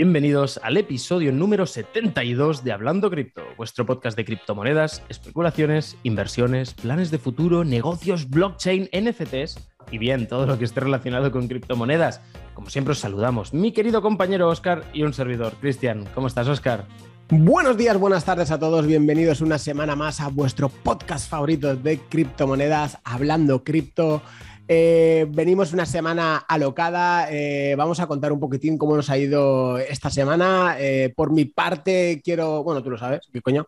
Bienvenidos al episodio número 72 de Hablando Cripto, vuestro podcast de criptomonedas, especulaciones, inversiones, planes de futuro, negocios, blockchain, NFTs y bien, todo lo que esté relacionado con criptomonedas. Como siempre os saludamos, mi querido compañero Oscar y un servidor, Cristian. ¿Cómo estás, Oscar? Buenos días, buenas tardes a todos, bienvenidos una semana más a vuestro podcast favorito de criptomonedas, Hablando Cripto. Eh, venimos una semana alocada. Eh, vamos a contar un poquitín cómo nos ha ido esta semana. Eh, por mi parte, quiero, bueno, tú lo sabes, qué coño,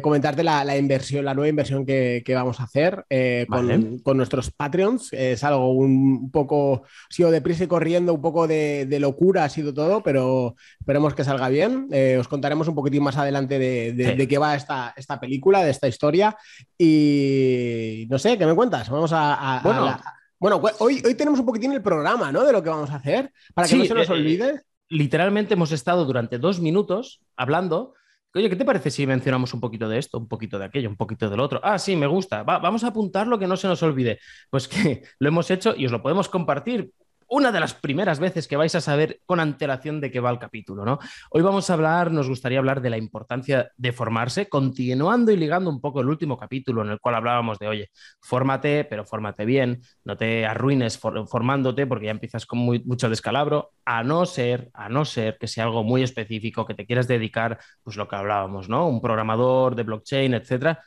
comentarte la, inversión, la nueva inversión que, vamos a hacer con, nuestros Patreons. Es algo un poco, ha sido deprisa y corriendo, un poco de, locura ha sido todo, pero esperemos que salga bien. os contaremos un poquitín más adelante de, qué va esta, esta película, de esta historia. Y no sé, ¿qué me cuentas? Vamos a, bueno, bueno, hoy, hoy tenemos un poquitín el programa, ¿no? De lo que vamos a hacer, para que no se nos eh, olvide. literalmente hemos estado durante dos minutos hablando. Oye, ¿qué te parece si mencionamos un poquito de esto, un poquito de aquello, un poquito del otro? Ah, sí, me gusta. vamos a apuntar lo que no se nos olvide. Pues que lo hemos hecho y os lo podemos compartir una de las primeras veces que vais a saber con antelación de qué va el capítulo, ¿no? Hoy vamos a hablar, nos gustaría hablar de la importancia de formarse, continuando y ligando un poco el último capítulo en el cual hablábamos de, oye, fórmate, pero fórmate bien, no te arruines formándote porque ya empiezas con mucho descalabro, a no ser, a no ser que sea algo muy específico, que te quieras dedicar, pues lo que hablábamos, ¿no? Un programador de blockchain, etcétera,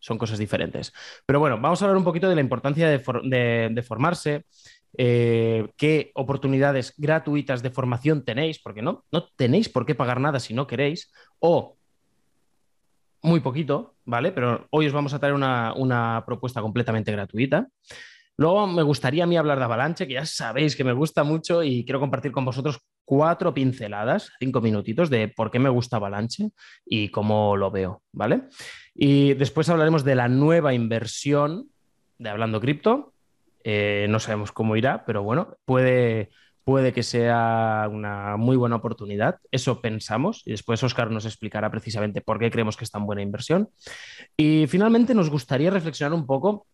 son cosas diferentes. Pero bueno, vamos a hablar un poquito de la importancia de formarse, eh, qué oportunidades gratuitas de formación tenéis, porque no, no tenéis por qué pagar nada si no queréis, o muy poquito, ¿vale? Pero hoy os vamos a traer una, propuesta completamente gratuita. Luego me gustaría a mí hablar de Avalanche, que ya sabéis que me gusta mucho y quiero compartir con vosotros cuatro pinceladas, cinco minutitos de por qué me gusta Avalanche y cómo lo veo, ¿vale? Y después hablaremos de la nueva inversión de Hablando Cripto, eh, no sabemos cómo irá, pero bueno, puede, puede que sea una muy buena oportunidad. Eso pensamos y después Oscar nos explicará precisamente por qué creemos que es tan buena inversión. Y finalmente nos gustaría reflexionar un poco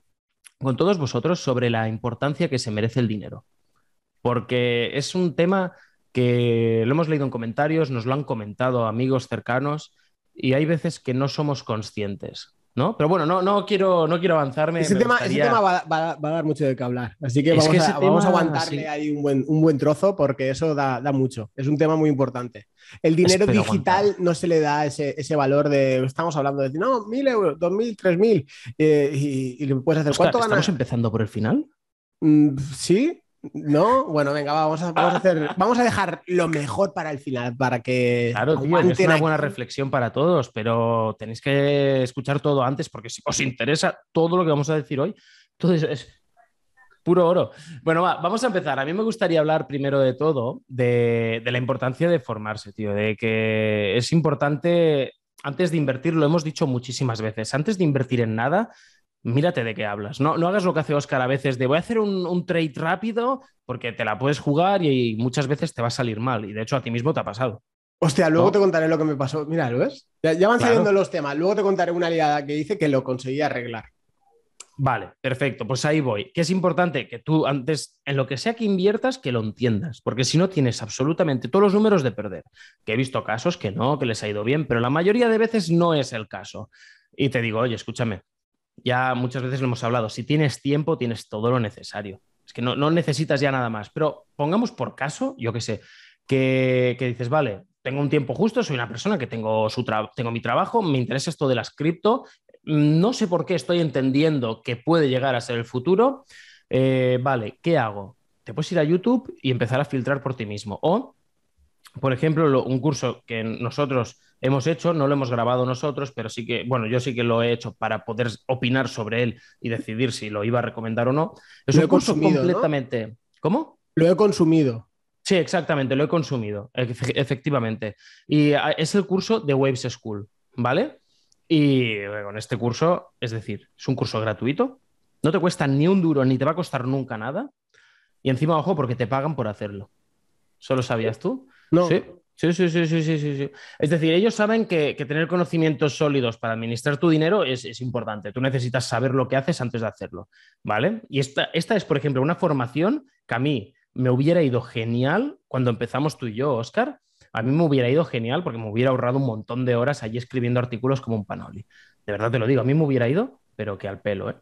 con todos vosotros sobre la importancia que se merece el dinero, porque es un tema que lo hemos leído en comentarios, nos lo han comentado amigos cercanos y hay veces que no somos conscientes. ¿No? Pero bueno, no, no, quiero, no quiero avanzarme. Ese, tema, va, a dar mucho de qué hablar. Así que vamos, a, aguantarle ahí un buen, un buen, trozo porque eso da, mucho. Es un tema muy importante. El dinero digital no se le da ese, valor de. Estamos hablando de no, mil euros, dos mil, tres mil. Eh, y, y, puedes hacer. ¿Cuánto ganas? ¿Estamos empezando por el final? Mm, sí, ¿No? Bueno, venga, vamos, a, hacer, vamos a dejar lo mejor para el final, para que. Claro, tío, es una buena reflexión para todos, pero tenéis que escuchar todo antes, porque si os interesa todo lo que vamos a decir hoy, todo es, puro oro. Bueno, vamos a empezar. A mí me gustaría hablar primero de todo de, de la importancia de formarse, tío, de que es importante, antes de invertir, lo hemos dicho muchísimas veces, antes de invertir en nada, mírate de qué hablas. No, no hagas lo que hace Oscar a veces de voy a hacer un, trade rápido porque te la puedes jugar y, muchas veces te va a salir mal. Y de hecho a ti mismo te ha pasado. Hostia, luego te contaré lo que me pasó. Mira, ¿lo ves? Ya, van saliendo los temas. Luego te contaré una liada que dice que lo conseguí arreglar. Vale, perfecto. Pues ahí voy. Que es importante que tú antes, en lo que sea que inviertas, que lo entiendas. Porque si no tienes absolutamente todos los números de perder. Que he visto casos que no, que les ha ido bien, pero la mayoría de veces no es el caso. Y te digo, oye, escúchame, ya muchas veces lo hemos hablado, si tienes tiempo, tienes todo lo necesario. Es que no, necesitas ya nada más. Pero pongamos por caso, yo qué sé, que, dices, vale, tengo un tiempo justo, soy una persona que tengo, su tengo mi trabajo, me interesa esto de las cripto, no sé por qué estoy entendiendo que puede llegar a ser el futuro. Eh, vale, ¿qué hago? Te puedes ir a YouTube y empezar a filtrar por ti mismo. O, por ejemplo, un curso que nosotros hemos hecho, no lo hemos grabado nosotros, pero sí que, bueno, yo sí que lo he hecho para poder opinar sobre él y decidir si lo iba a recomendar o no. Es un curso completamente. ¿Cómo? Lo he consumido. Sí, exactamente, lo he consumido, efectivamente. Y ah, es el curso de Waves School, ¿vale? Y con este curso, es decir, es un curso gratuito, no te cuesta ni un duro, ni te va a costar nunca nada. Y encima, ojo, porque te pagan por hacerlo. ¿Solo sabías tú? No. Sí. Sí, sí, sí, sí, sí, sí. Es decir, ellos saben que, tener conocimientos sólidos para administrar tu dinero es, importante. Tú necesitas saber lo que haces antes de hacerlo, ¿vale? Y esta, esta es, por ejemplo, una formación que a mí me hubiera ido genial cuando empezamos tú y yo, Oscar. A mí me hubiera ido genial porque me hubiera ahorrado un montón de horas allí escribiendo artículos como un panoli. De verdad te lo digo, a mí me hubiera ido, pero que al pelo, ¿eh?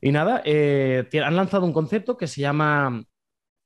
Y nada, eh, han lanzado un concepto que se llama,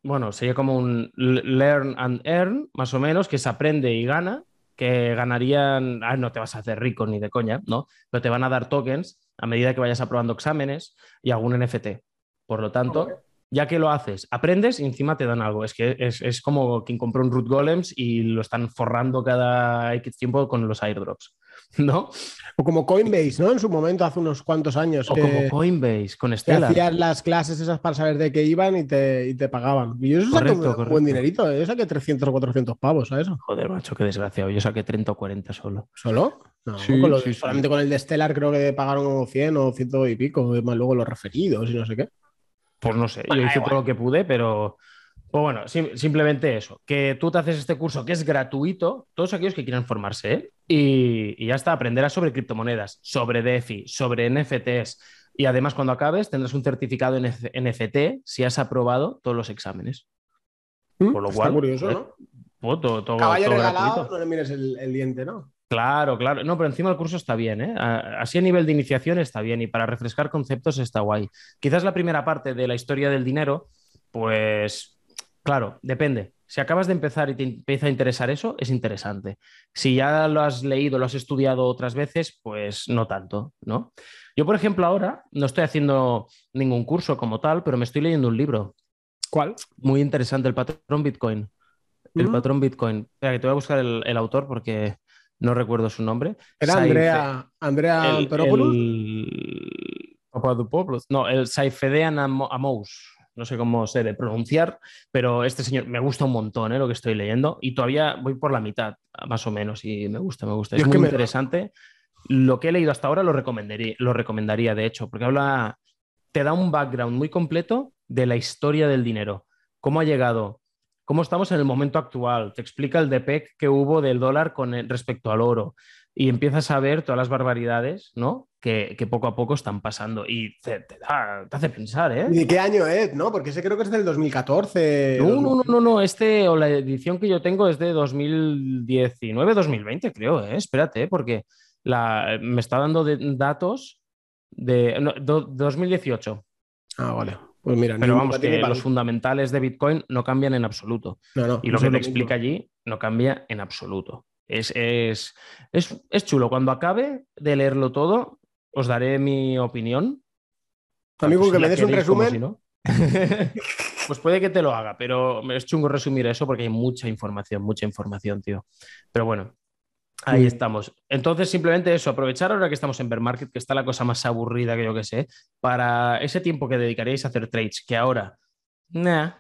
bueno, sería como un learn and earn, más o menos, que se aprende y gana, que ganarían, ah, no te vas a hacer rico ni de coña, ¿no? Pero te van a dar tokens a medida que vayas aprobando exámenes y algún NFT. Por lo tanto, ya que lo haces, aprendes y encima te dan algo. Es que es, como quien compró un root golems y lo están forrando cada X tiempo con los airdrops, ¿no? O como Coinbase, ¿no? En su momento, hace unos cuantos años. O como Coinbase, con Stellar. hacías las clases esas para saber de qué iban y te, te pagaban. Y yo eso saqué un buen dinerito. Yo saqué 300 o 400 pavos a eso. Joder, macho, qué desgraciado. Yo saqué 30 o 40 solo. ¿Solo? No, sí, solamente con el de Stellar creo que pagaron como 100 o 100 y pico. Más luego los referidos y no sé qué. Pues no sé, yo hice todo lo que pude, pero pues bueno, simplemente eso, que tú te haces este curso que es gratuito, todos aquellos que quieran formarse, ¿eh? y, ya está, aprenderás sobre criptomonedas, sobre DeFi, sobre NFTs, y además cuando acabes tendrás un certificado NFT si has aprobado todos los exámenes. ¿Mm? Por lo cual, curioso, ¿no? Pues, todo, todo, Caballo regalado, no le mires el diente, ¿no? Claro, claro. No, pero encima el curso está bien, ¿eh? Así a nivel de iniciación está bien y para refrescar conceptos está guay. Quizás la primera parte de la historia del dinero, pues, claro, depende. Si acabas de empezar y te empieza a interesar eso, es interesante. Si ya lo has leído, lo has estudiado otras veces, pues no tanto, ¿no? Yo, por ejemplo, ahora no estoy haciendo ningún curso como tal, pero me estoy leyendo un libro. ¿Cuál? Muy interesante, el patrón Bitcoin. El mm. patrón Bitcoin. Espera, que te voy a buscar el autor porque no recuerdo su nombre. ¿Era Andrea, Andrea Antonopoulos? No, el Saifedean Amous. No sé cómo se debe pronunciar, pero este señor me gusta un montón ¿eh? lo que estoy leyendo y todavía voy por la mitad, más o menos, y me gusta, me gusta. Es, muy interesante. Lo que he leído hasta ahora lo recomendaría, lo recomendaría, de hecho, porque habla, te da un background muy completo de la historia del dinero. Cómo ha llegado cómo estamos en el momento actual, te explica el DPEC que hubo del dólar con respecto al oro y empiezas a ver todas las barbaridades ¿no? que, poco a poco están pasando y te, hace pensar. ¿eh? ¿Y de qué año es? ¿no? Porque ese creo que es del 2014. No, no, no, no, no, este o la edición que yo tengo es de 2019-2020, creo. ¿eh? Espérate, porque la, me está dando datos de 2018. Ah, vale. Pues mira, pero vamos, que los fundamentales de Bitcoin no cambian en absoluto. y lo que te explica allí no cambia en absoluto. Es, es, chulo. Cuando acabe de leerlo todo, os daré mi opinión. Amigo, que me des un resumen. pues puede que te lo haga, pero es chungo resumir eso porque hay mucha información, mucha información, tío. Pero bueno, Ahí mm. estamos. Entonces, simplemente eso, aprovechar ahora que estamos en bear market, que está la cosa más aburrida que yo que sé, para ese tiempo que dedicaríais a hacer trades, que ahora, nah,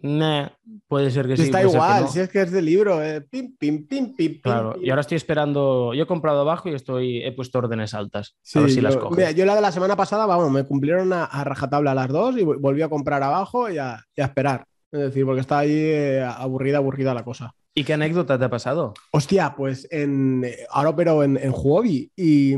nah, puede ser que sí. Está igual, si es que es de libro, eh, pim, pim, pim, pim, Claro, y ahora estoy esperando, yo he comprado abajo y estoy, he puesto órdenes altas, a ver si las cojo. Mira, yo la de la semana pasada, vamos, me cumplieron a, rajatabla las dos y volví a comprar abajo y a, esperar. Es decir, porque está ahí eh, aburrida, aburrida la cosa. ¿Y qué anécdota te ha pasado? Hostia, pues en, ahora pero en, en Huobi y,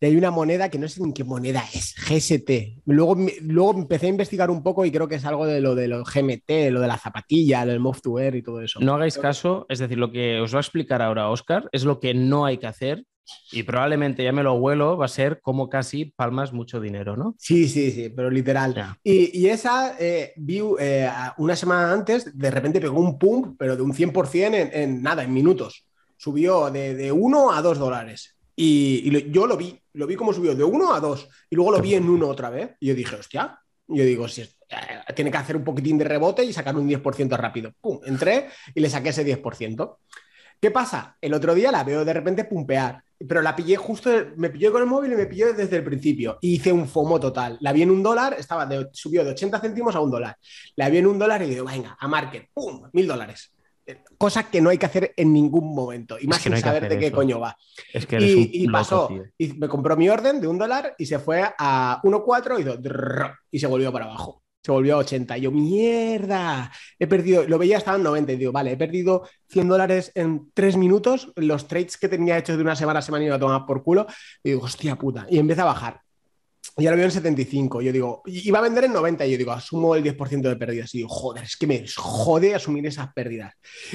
hay una moneda que no sé ni qué moneda es, GST. Luego, luego empecé a investigar un poco y creo que es algo de lo de los GMT, lo de la zapatilla, lo del Move to Air y todo eso. No hagáis caso, es decir, lo que os va a explicar ahora Oscar es lo que no hay que hacer y probablemente ya me lo vuelo, va a ser como casi palmas mucho dinero, ¿no? Sí, sí, sí, pero literal. Y, esa eh, vi eh, una semana antes, de repente pegó un pump, pero de un 100% en, nada, en minutos. Subió de, de 1 a 2 dólares. Y, yo lo vi, lo vi como subió de 1 a 2. Y luego lo vi en 1 otra vez. Y yo dije, hostia, yo digo, si eh, tiene que hacer un poquitín de rebote y sacar un 10% rápido. Pum, entré y le saqué ese 10%. ¿Qué pasa? El otro día la veo de repente pumpear pero la pillé justo, me pilló con el móvil y me pilló desde el principio. Y hice un FOMO total. La vi en un dólar, estaba de, subió de 80 céntimos a un dólar. La vi en un dólar y digo, venga, a market, ¡pum! Mil dólares. Cosa que no hay que hacer en ningún momento. Y más sin saber de qué coño va. Es que y, pasó. Y me compró mi orden de un dólar y se fue a 1,4 y, y se volvió para abajo se volvió a 80. Y yo, mierda, he perdido, lo veía, estaba en 90. Y digo, vale, he perdido 100 dólares en 3 minutos. Los trades que tenía hechos de una semana se me han ido a tomar por culo. Y digo, hostia puta. Y empieza a bajar. y ahora veo en 75. Yo digo, iba a vender en 90. Y yo digo, asumo el 10% de pérdidas. Y digo, joder, es que me jode asumir esas pérdidas.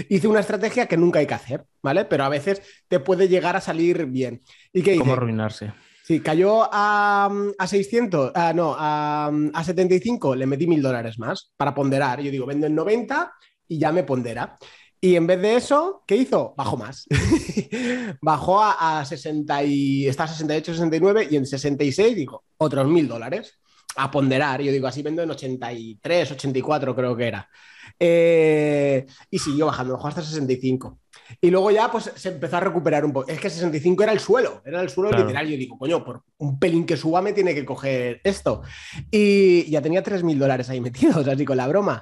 Hice una estrategia que nunca hay que hacer, ¿vale? Pero a veces te puede llegar a salir bien. ¿Y qué ¿Cómo arruinarse? Sí, cayó a, a 600, ah, no, a, a 75, le metí mil dólares más para ponderar. Yo digo, vendo en 90 y ya me pondera. Y en vez de eso, ¿qué hizo? Bajó más. Bajó a, 60 y está a 68, 69 y en 66 dijo, otros mil dólares a ponderar. Yo digo, así vendo en 83, 84 creo que era. Eh, y siguió bajando, bajó hasta 65. Y luego ya pues se empezó a recuperar un poco. Es que 65 era el suelo, era el suelo literal. Yo digo, coño, por un pelín que suba me tiene que coger esto. Y ya tenía 3.000 dólares ahí metidos, así con la broma.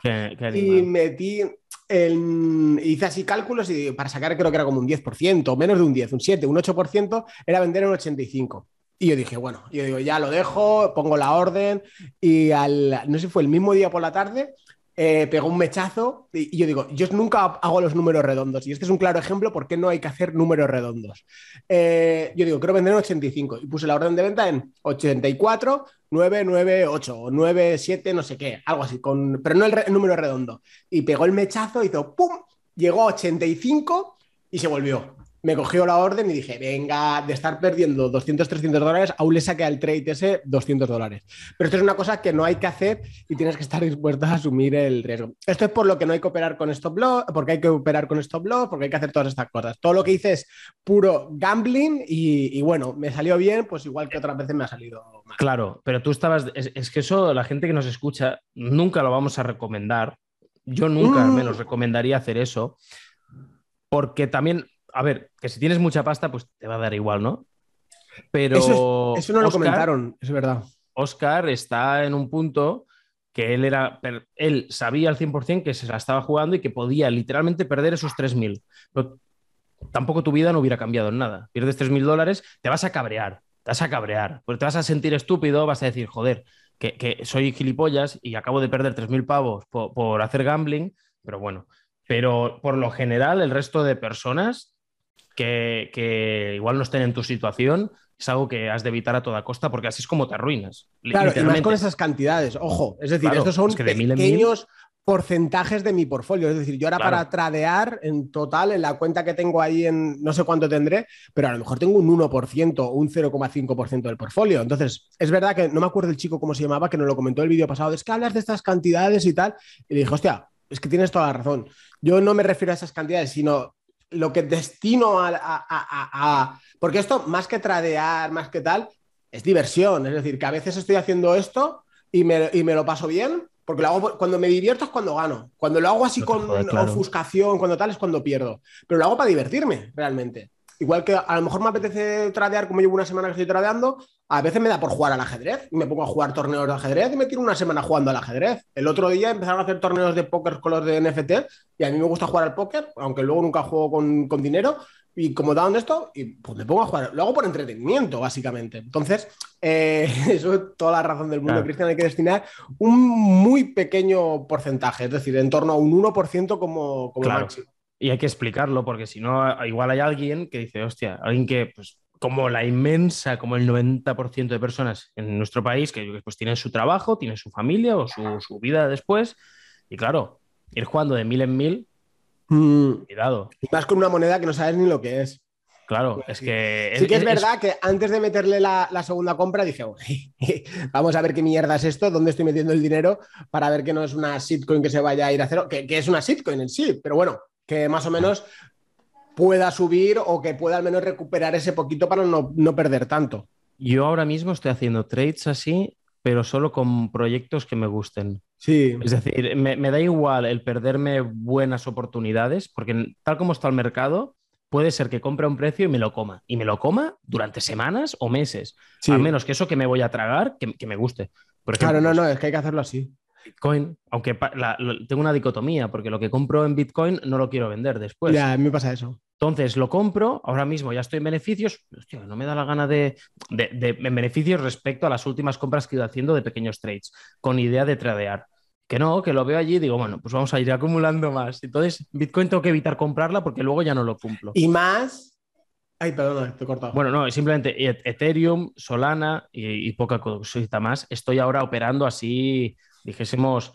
y metí, hice así cálculos y para sacar creo que era como un 10%, menos de un 10, un 7, un 8%, era vender en 85. Y yo dije, bueno, yo digo, ya lo dejo, pongo la orden y al, no sé si fue el mismo día por la tarde, eh, pegó un mechazo y, yo digo, yo nunca hago los números redondos y este es un claro ejemplo por qué no hay que hacer números redondos. Eh, yo digo, quiero vender en 85 y puse la orden de venta en 84, 998 o 97, no sé qué, algo así, con, pero no el, el número redondo. Y pegó el mechazo, hizo ¡pum! Llegó a 85 y se volvió me cogió la orden y dije, venga, de estar perdiendo 200, 300 dólares, aún le saqué al trade ese 200 dólares. Pero esto es una cosa que no hay que hacer y tienes que estar dispuesto a asumir el riesgo. Esto es por lo que no hay que operar con stop loss, porque hay que operar con stop loss, porque hay que hacer todas estas cosas. Todo lo que hice es puro gambling y, bueno, me salió bien, pues igual que otras veces me ha salido mal. Claro, pero tú estabas, es, que eso la gente que nos escucha nunca lo vamos a recomendar. Yo nunca mm. me lo recomendaría hacer eso, porque también a ver, que si tienes mucha pasta, pues te va a dar igual, ¿no? Pero. Eso, no lo comentaron, es verdad. Oscar está en un punto que él era. Él sabía al 100% que se la estaba jugando y que podía literalmente perder esos 3.000. Pero tampoco tu vida no hubiera cambiado en nada. Pierdes 3.000 dólares, te vas a cabrear. Te vas a cabrear. Pues te vas a sentir estúpido, vas a decir, joder, que, soy gilipollas y acabo de perder 3.000 pavos por hacer gambling. Pero bueno. Pero por lo general, el resto de personas que, igual no estén en tu situación, es algo que has de evitar a toda costa porque así es como te arruinas. Claro, y más con esas cantidades, ojo, es decir, estos son pequeños porcentajes de mi portfolio, es decir, yo ahora para tradear en total, en la cuenta que tengo ahí en no sé cuánto tendré, pero a lo mejor tengo un 1% o un 0,5% del portfolio. Entonces, es verdad que no me acuerdo el chico cómo se llamaba, que nos lo comentó el vídeo pasado, es que hablas de estas cantidades y tal, y le dije, hostia, es que tienes toda la razón. Yo no me refiero a esas cantidades, sino lo que destino a, Porque esto, más que tradear, más que tal, es diversión. Es decir, que a veces estoy haciendo esto y me, lo paso bien, porque lo hago, cuando me divierto es cuando gano. Cuando lo hago así con ofuscación, cuando tal, es cuando pierdo. Pero lo hago para divertirme, realmente. Igual que a lo mejor me apetece tradear, como llevo una semana que estoy tradeando, a veces me da por jugar al ajedrez me pongo a jugar torneos de ajedrez y me tiro una semana jugando al ajedrez. El otro día empezaron a hacer torneos de póker con los de NFT y a mí me gusta jugar al póker, aunque luego nunca juego con, con dinero. Y como daban esto, y pues me pongo a jugar. Lo hago por entretenimiento, básicamente. Entonces, eh, eso es toda la razón del mundo, Cristian. Hay que destinar un muy pequeño porcentaje, es decir, en torno a un 1% como, como máximo. Y hay que explicarlo, porque si no, igual hay alguien que dice, hostia, alguien que, pues, como la inmensa, como el 90% de personas en nuestro país, que pues tienen su trabajo, tienen su familia o su, vida después, y claro, ir jugando de mil en mil, mm. cuidado. Y más con una moneda que no sabes ni lo que es. Claro, es que. Sí que es, verdad que antes de meterle la, segunda compra dije, vamos a ver qué mierda es esto, dónde estoy metiendo el dinero para ver que no es una shitcoin que se vaya a ir a cero, que, que es una shitcoin en sí, pero bueno, que más o menos pueda subir o que pueda al menos recuperar ese poquito para no, perder tanto. Yo ahora mismo estoy haciendo trades así, pero solo con proyectos que me gusten. Sí. Es decir, me, da igual el perderme buenas oportunidades, porque tal como está el mercado, puede ser que compre un precio y me lo coma. Y me lo coma durante semanas o meses. Al menos que eso que me voy a tragar, que, me guste. claro, no, no, es que hay que hacerlo así. Bitcoin, aunque tengo una dicotomía, porque lo que compro en Bitcoin no lo quiero vender después. Ya, a mí me pasa eso. Entonces lo compro, ahora mismo ya estoy en beneficios, hostia, no me da la gana de, en beneficios respecto a las últimas compras que he ido haciendo de pequeños trades, con idea de tradear. Que no, que lo veo allí y digo, bueno, pues vamos a ir acumulando más. Entonces, Bitcoin tengo que evitar comprarla porque luego ya no lo cumplo. Y más Ay, perdona, te he cortado. Bueno, no, simplemente Ethereum, Solana y, y poca cosita más. Estoy ahora operando así, dijésemos,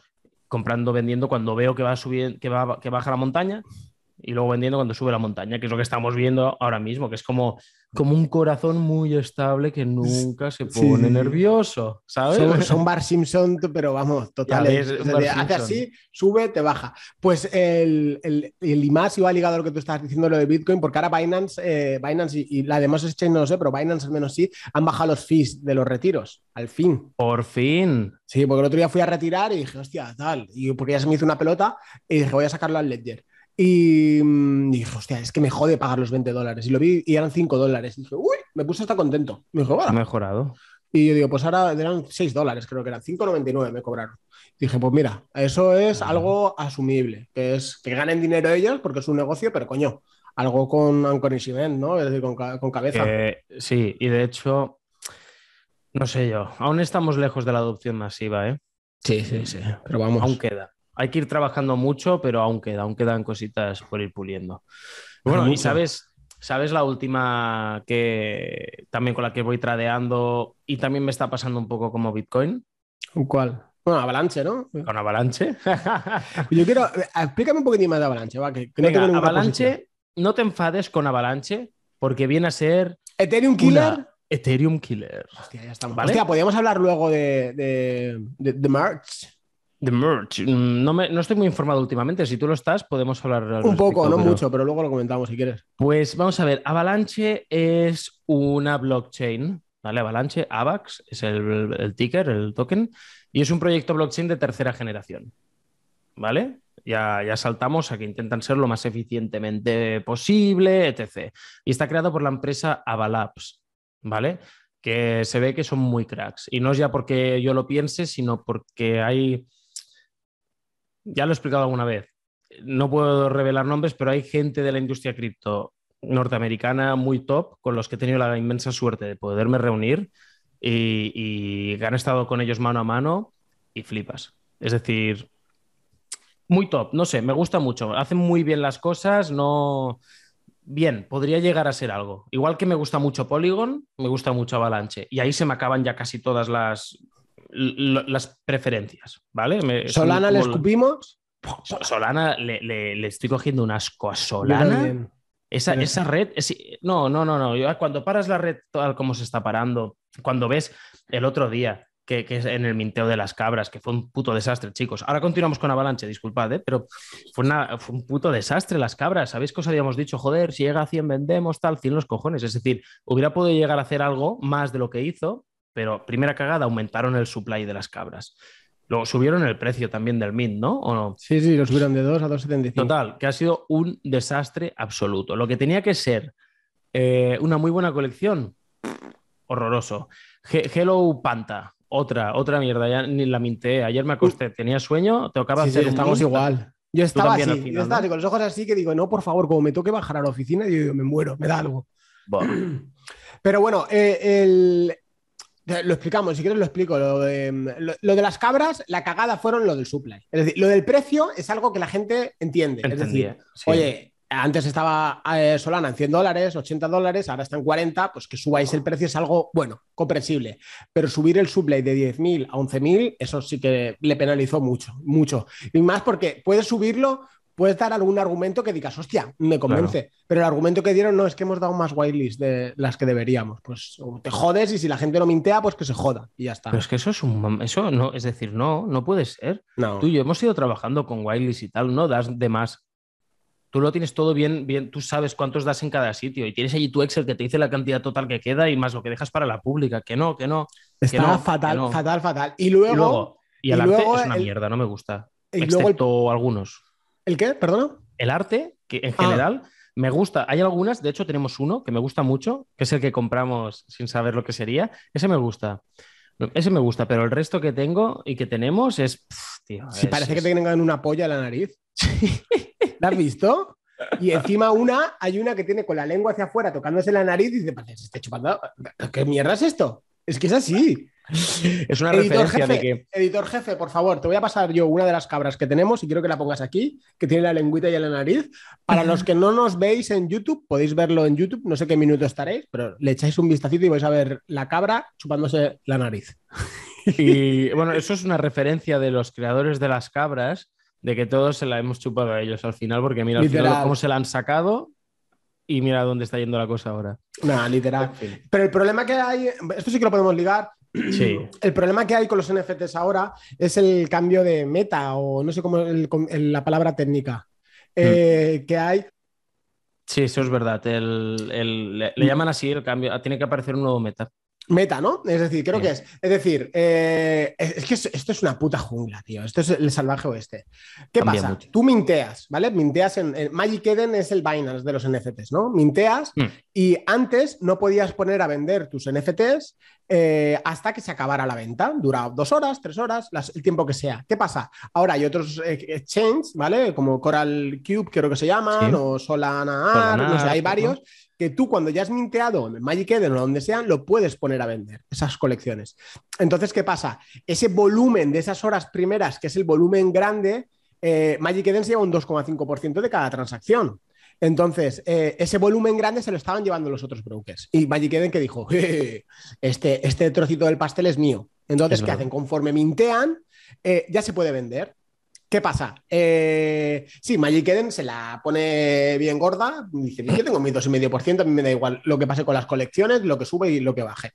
comprando, vendiendo cuando veo que va a subir, que, va, que baja la montaña y luego vendiendo cuando sube la montaña, que es lo que estamos viendo ahora mismo, que es como, como un corazón muy estable que nunca se pone sí, nervioso, ¿sabes? Son, son Bar Simpson, pero vamos, total. ves, es- un es Bart de- hace así, sube, te baja. Pues el, el, el y más iba ligado a lo que tú estabas diciendo, lo de Bitcoin, porque ahora Binance, eh, Binance y, y la demás exchange no lo sé, pero Binance al menos sí, han bajado los fees de los retiros, al fin. Por fin. Sí, porque el otro día fui a retirar y dije, hostia, tal. Y porque ya se me hizo una pelota y dije, voy a sacarlo al Ledger. Y mm, dije, hostia, es que me jode pagar los 20 dólares. Y lo vi y eran 5 dólares. Y dije, uy, me puse hasta contento. Me dijo, Ha mejorado. Y yo digo, pues ahora eran 6 dólares, creo que eran 5,99 me cobraron. Dije, pues mira, eso es Ah. algo asumible, que es que ganen dinero ellos porque es un negocio, pero coño, algo con encouragement, ¿no? Es decir, con, con cabeza. Eh, sí, y de hecho, no sé yo, aún estamos lejos de la adopción masiva, ¿eh? Sí, sí, sí. Pero vamos. Aún queda. Hay que ir trabajando mucho, pero aún queda, aún quedan cositas por ir puliendo. Bueno, y sabes, sabes la última que también con la que voy tradeando y también me está pasando un poco como Bitcoin, ¿Cuál? Bueno, Avalanche, ¿no? con Avalanche. Yo quiero. eh, Explícame un poquitín más de Avalanche, va, que, que no Venga, Avalanche, posición. no te enfades con Avalanche, porque viene a ser Ethereum Killer. una Ethereum Killer. Hostia, ya estamos. ¿Vale? Hostia, podríamos hablar luego de, de, de, de merch. The Merge. Mm, No, me- no estoy muy informado últimamente. Si tú lo estás, podemos hablar. al Un poco, respecto, no pero- mucho, pero luego lo comentamos si quieres. Pues vamos a ver. Avalanche es una blockchain. ¿Vale? Avalanche, AVAX, es el, el ticker, el token, y es un proyecto blockchain de tercera generación. ¿Vale? Ya, ya saltamos a que intentan ser lo más eficientemente posible, etc. Y está creado por la empresa Avalabs, ¿vale? Que se ve que son muy cracks. Y no es ya porque yo lo piense, sino porque hay. Ya lo he explicado alguna vez. No puedo revelar nombres, pero hay gente de la industria cripto norteamericana muy top con los que he tenido la inmensa suerte de poderme reunir y, han estado con ellos mano a mano y flipas. Es decir, muy top, no sé, me gusta mucho. Hacen muy bien las cosas, no. Bien, podría llegar a ser algo. Igual que me gusta mucho Polygon, me gusta mucho Avalanche. Y ahí se me acaban ya casi todas las, las preferencias, ¿vale? Me- Solana le escupimos. So- Solana, le, le- le estoy cogiendo un asco a Solana. Esa, Pero esa red, es- no, no, no, no. Yo cuando paras la red tal como se está parando, cuando ves el otro día que, que es en el minteo de las cabras, que fue un puto desastre, chicos. Ahora continuamos con Avalanche, disculpad, ¿eh? pero fue, una- fue un puto desastre las cabras. ¿Sabéis que os habíamos dicho? Joder, si llega a 100 vendemos, tal, 100 los cojones. Es decir, hubiera podido llegar a hacer algo más de lo que hizo, pero primera cagada, aumentaron el supply de las cabras. Luego subieron el precio también del mint, ¿no? ¿O no? Sí, sí, lo subieron de 2 a 2,75. Total, que ha sido un desastre absoluto. Lo que tenía que ser eh, una muy buena colección, horroroso. He- Hello Panta, otra, otra mierda, ya ni la minté. Ayer me acosté, tenía sueño, tocaba Sí, hacer estamos igual. Yo estaba así, final, yo estaba ¿no? así, con los ojos así que digo, no, por favor, como me toque bajar a la oficina, yo digo, me muero, me da algo. Pero bueno, eh, el- lo explicamos, si quieres lo explico. Lo de, lo, lo de las cabras, la cagada fueron lo del supply. Es decir, lo del precio es algo que la gente entiende. Es decir, sí. oye, antes estaba eh, Solana en 100 dólares, 80 dólares, ahora está en 40, pues que subáis el precio es algo, bueno, comprensible. Pero subir el supply de 10.000 a 11.000, eso sí que le penalizó mucho, mucho. Y más porque puedes subirlo, puedes dar algún argumento que digas, hostia, me convence. Pero el argumento que dieron no es que hemos dado más whitelist de las que deberíamos. Pues o te jodes y si la gente no mintea, pues que se joda y ya está. Pero es que eso es un. Eso no, es decir, no, no puede ser. no. Tú y yo hemos ido trabajando con Wildlist y tal, no das de más. Tú lo tienes todo bien, bien, tú sabes cuántos das en cada sitio y tienes allí tu Excel que te dice la cantidad total que queda y más lo que dejas para la pública. Que no, que no. Está no, fatal, que no. fatal, fatal. Y luego, y luego, y el arte es una el- mierda, no me gusta. y luego el, Excepto algunos. ¿El qué? ¿Perdona? El arte, que en Ah. general me gusta. Hay algunas, de hecho, tenemos uno que me gusta mucho, que es el que compramos sin saber lo que sería. Ese me gusta. Ese me gusta, pero el resto que tengo y que tenemos es. pff, tío, Si es- parece que es- tengan una polla en la nariz. ¿La has visto? Y encima una, hay una que tiene con la lengua hacia afuera tocándose la nariz y dice, se esté chupando. ¿Qué mierda es esto? Es que es así. Es una referencia jefe, de que. Editor jefe, por favor, te voy a pasar yo una de las cabras que tenemos y quiero que la pongas aquí, que tiene la lengüita y la nariz. Para los que no nos veis en YouTube, podéis verlo en YouTube, no sé qué minuto estaréis, pero le echáis un vistacito y vais a ver la cabra chupándose la nariz. Y bueno, eso es una referencia de los creadores de las cabras, de que todos se la hemos chupado a ellos al final, porque mira al final cómo se la han sacado y mira dónde está yendo la cosa ahora. Nada, literal. Pero el problema que hay, esto sí que lo podemos ligar. Sí. El problema que hay con los NFTs ahora es el cambio de meta o no sé cómo el- el- la palabra técnica eh, que hay. Sí, eso es verdad. El- el- le, le llaman así el cambio. Tiene que aparecer un nuevo meta. Meta, ¿no? Es decir, creo Sí. que es. Es decir, eh, es es que es- esto es una puta jungla, tío. Esto es el salvaje oeste. ¿Qué Cambia pasa? mucho. Tú minteas, ¿vale? Minteas en, en- Magic Eden es el Binance de los NFTs, ¿no? Minteas Hmm. y antes no podías poner a vender tus NFTs eh, hasta que se acabara la venta. Dura dos horas, tres horas, las- el tiempo que sea. ¿Qué pasa? Ahora hay otros eh, exchanges, ¿vale? Como Coral Cube, creo que se llaman, Sí. o Solana, Solana, no sé, hay varios que tú cuando ya has minteado en Magic Eden o donde sea, lo puedes poner a vender, esas colecciones. Entonces, ¿qué pasa? Ese volumen de esas horas primeras, que es el volumen grande, eh, Magic Eden se lleva un 2,5% de cada transacción. Entonces, eh, ese volumen grande se lo estaban llevando los otros brokers. Y Magic Eden que dijo, "Eh, este, este trocito del pastel es mío. Entonces, Es ¿qué verdad. hacen? Conforme mintean, eh, ya se puede vender. ¿Qué pasa? Eh, sí, Magic Eden se la pone bien gorda. Dice, yo tengo mi 2,5%, a mí me da igual lo que pase con las colecciones, lo que sube y lo que baje.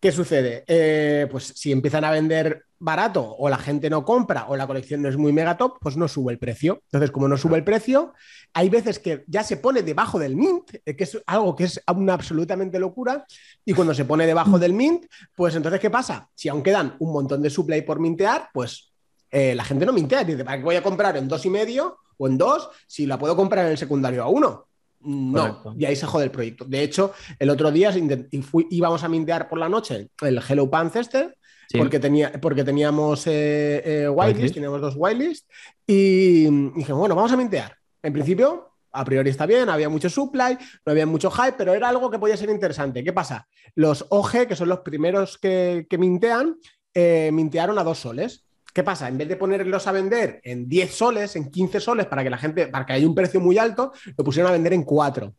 ¿Qué sucede? Eh, pues si empiezan a vender barato o la gente no compra o la colección no es muy mega top, pues no sube el precio. Entonces, como no sube el precio, hay veces que ya se pone debajo del mint, eh, que es algo que es una absolutamente locura, y cuando se pone debajo del mint, pues entonces, ¿qué pasa? Si aún quedan un montón de supply por mintear, pues eh, la gente no mintea. Dice, ¿para qué voy a comprar en dos y medio o en dos si la puedo comprar en el secundario a uno? No, Correcto. y ahí se jode el proyecto. De hecho, el otro día y fui- íbamos a mintear por la noche el Hello Pants este, Sí. porque, tenía, porque teníamos eh, eh, whitelist, teníamos dos whitelist, y dije, bueno, vamos a mintear. En principio, a priori está bien, había mucho supply, no había mucho hype, pero era algo que podía ser interesante. ¿Qué pasa? Los OG, que son los primeros que, que mintean, eh, mintearon a dos soles. ¿Qué pasa? En vez de ponerlos a vender en 10 soles, en 15 soles, para que la gente, para que haya un precio muy alto, lo pusieron a vender en 4.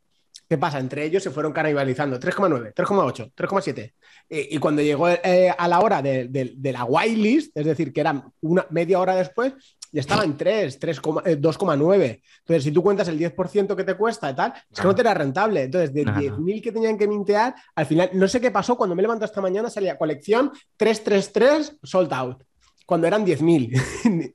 ¿Qué pasa? Entre ellos se fueron canibalizando 3,9, 3,8, 3,7. Eh, y cuando llegó eh, a la hora de, de- de la whitelist, es decir, que era una media hora después, ya estaba en 3, 3, eh, 2,9. Entonces, si tú cuentas el 10% que te cuesta y tal, es que no te era rentable. Entonces, de No, no. 10.000 que tenían que mintear, al final, no sé qué pasó, cuando me levanté esta mañana salía colección 333 sold out. Cuando eran 10.000.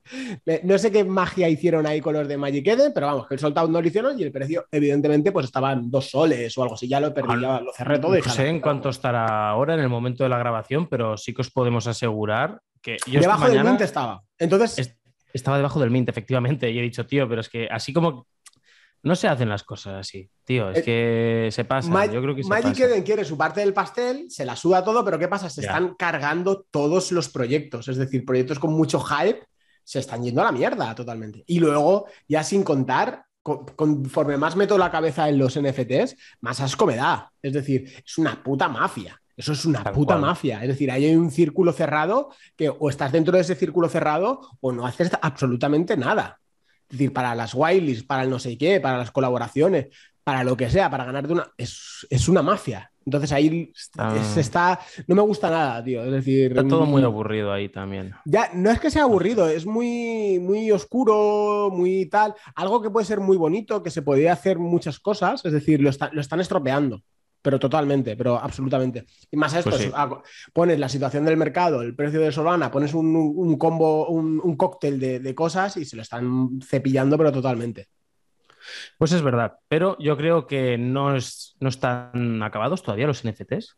no sé qué magia hicieron ahí con los de Magic Eden, pero vamos, que el sold out no lo hicieron y el precio, evidentemente, pues estaba en dos soles o algo así. Ya lo perdí, ya lo cerré todo. No sé en cuánto estará ahora en el momento de la grabación, pero sí que os podemos asegurar que yo Debajo del mint estaba. Entonces, es- estaba debajo del mint, efectivamente. Y he dicho, tío, pero es que así como no se hacen las cosas así, tío. Es Eh, que se pasa. Ma- yo creo que se Magic pasa. Eden quiere su parte del pastel, se la suda todo, pero ¿qué pasa? Se Ya. están cargando todos los proyectos. Es decir, proyectos con mucho hype se están yendo a la mierda totalmente. Y luego, ya sin contar, co- conforme más meto la cabeza en los NFTs, más asco me da. Es decir, es una puta mafia. Eso es una Tal puta cual. mafia. Es decir, ahí hay un círculo cerrado que o estás dentro de ese círculo cerrado o no haces absolutamente nada. Es decir, para las whitelists, para el no sé qué, para las colaboraciones, para lo que sea, para ganar de una. Es, es una mafia. Entonces ahí Está- es- está. No me gusta nada, tío. Es decir. Está todo muy mm, aburrido ahí también. Ya, no es que sea aburrido, es muy, muy oscuro, muy tal. Algo que puede ser muy bonito, que se podría hacer muchas cosas. Es decir, lo, está- lo están estropeando. Pero totalmente, pero absolutamente. Y más a esto, Pues sí. ah, pones la situación del mercado, el precio de Solana, pones un, un combo, un, un cóctel de, de cosas y se lo están cepillando, pero totalmente. Pues es verdad, pero yo creo que no, es, no están acabados todavía los NFTs,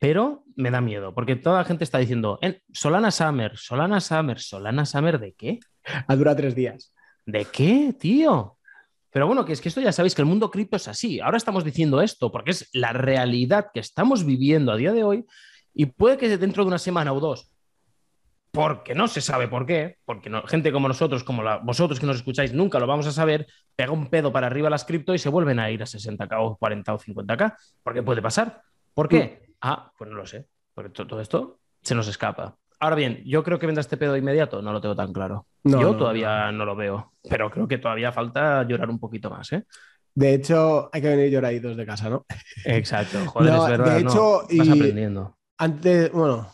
pero me da miedo, porque toda la gente está diciendo, "Eh, Solana Summer, Solana Summer, Solana Summer, ¿de qué? Ah, Dura tres días. ¿De qué, tío? Pero bueno, que es que esto ya sabéis que el mundo cripto es así. Ahora estamos diciendo esto porque es la realidad que estamos viviendo a día de hoy y puede que dentro de una semana o dos, porque no se sabe por qué, porque no- gente como nosotros, como la- vosotros que nos escucháis, nunca lo vamos a saber, pega un pedo para arriba las cripto y se vuelven a ir a 60k o 40 o 50k. ¿Por qué puede pasar? ¿Por qué? Ah, pues no lo sé. Porque to- todo esto se nos escapa. Ahora bien, yo creo que vendrá este pedo inmediato, no lo tengo tan claro. yo todavía no. lo veo, pero creo que todavía falta llorar un poquito más, ¿eh? De hecho, hay que venir lloraditos de casa, ¿no? Exacto, joder, es verdad. De hecho, vas aprendiendo. Antes, bueno,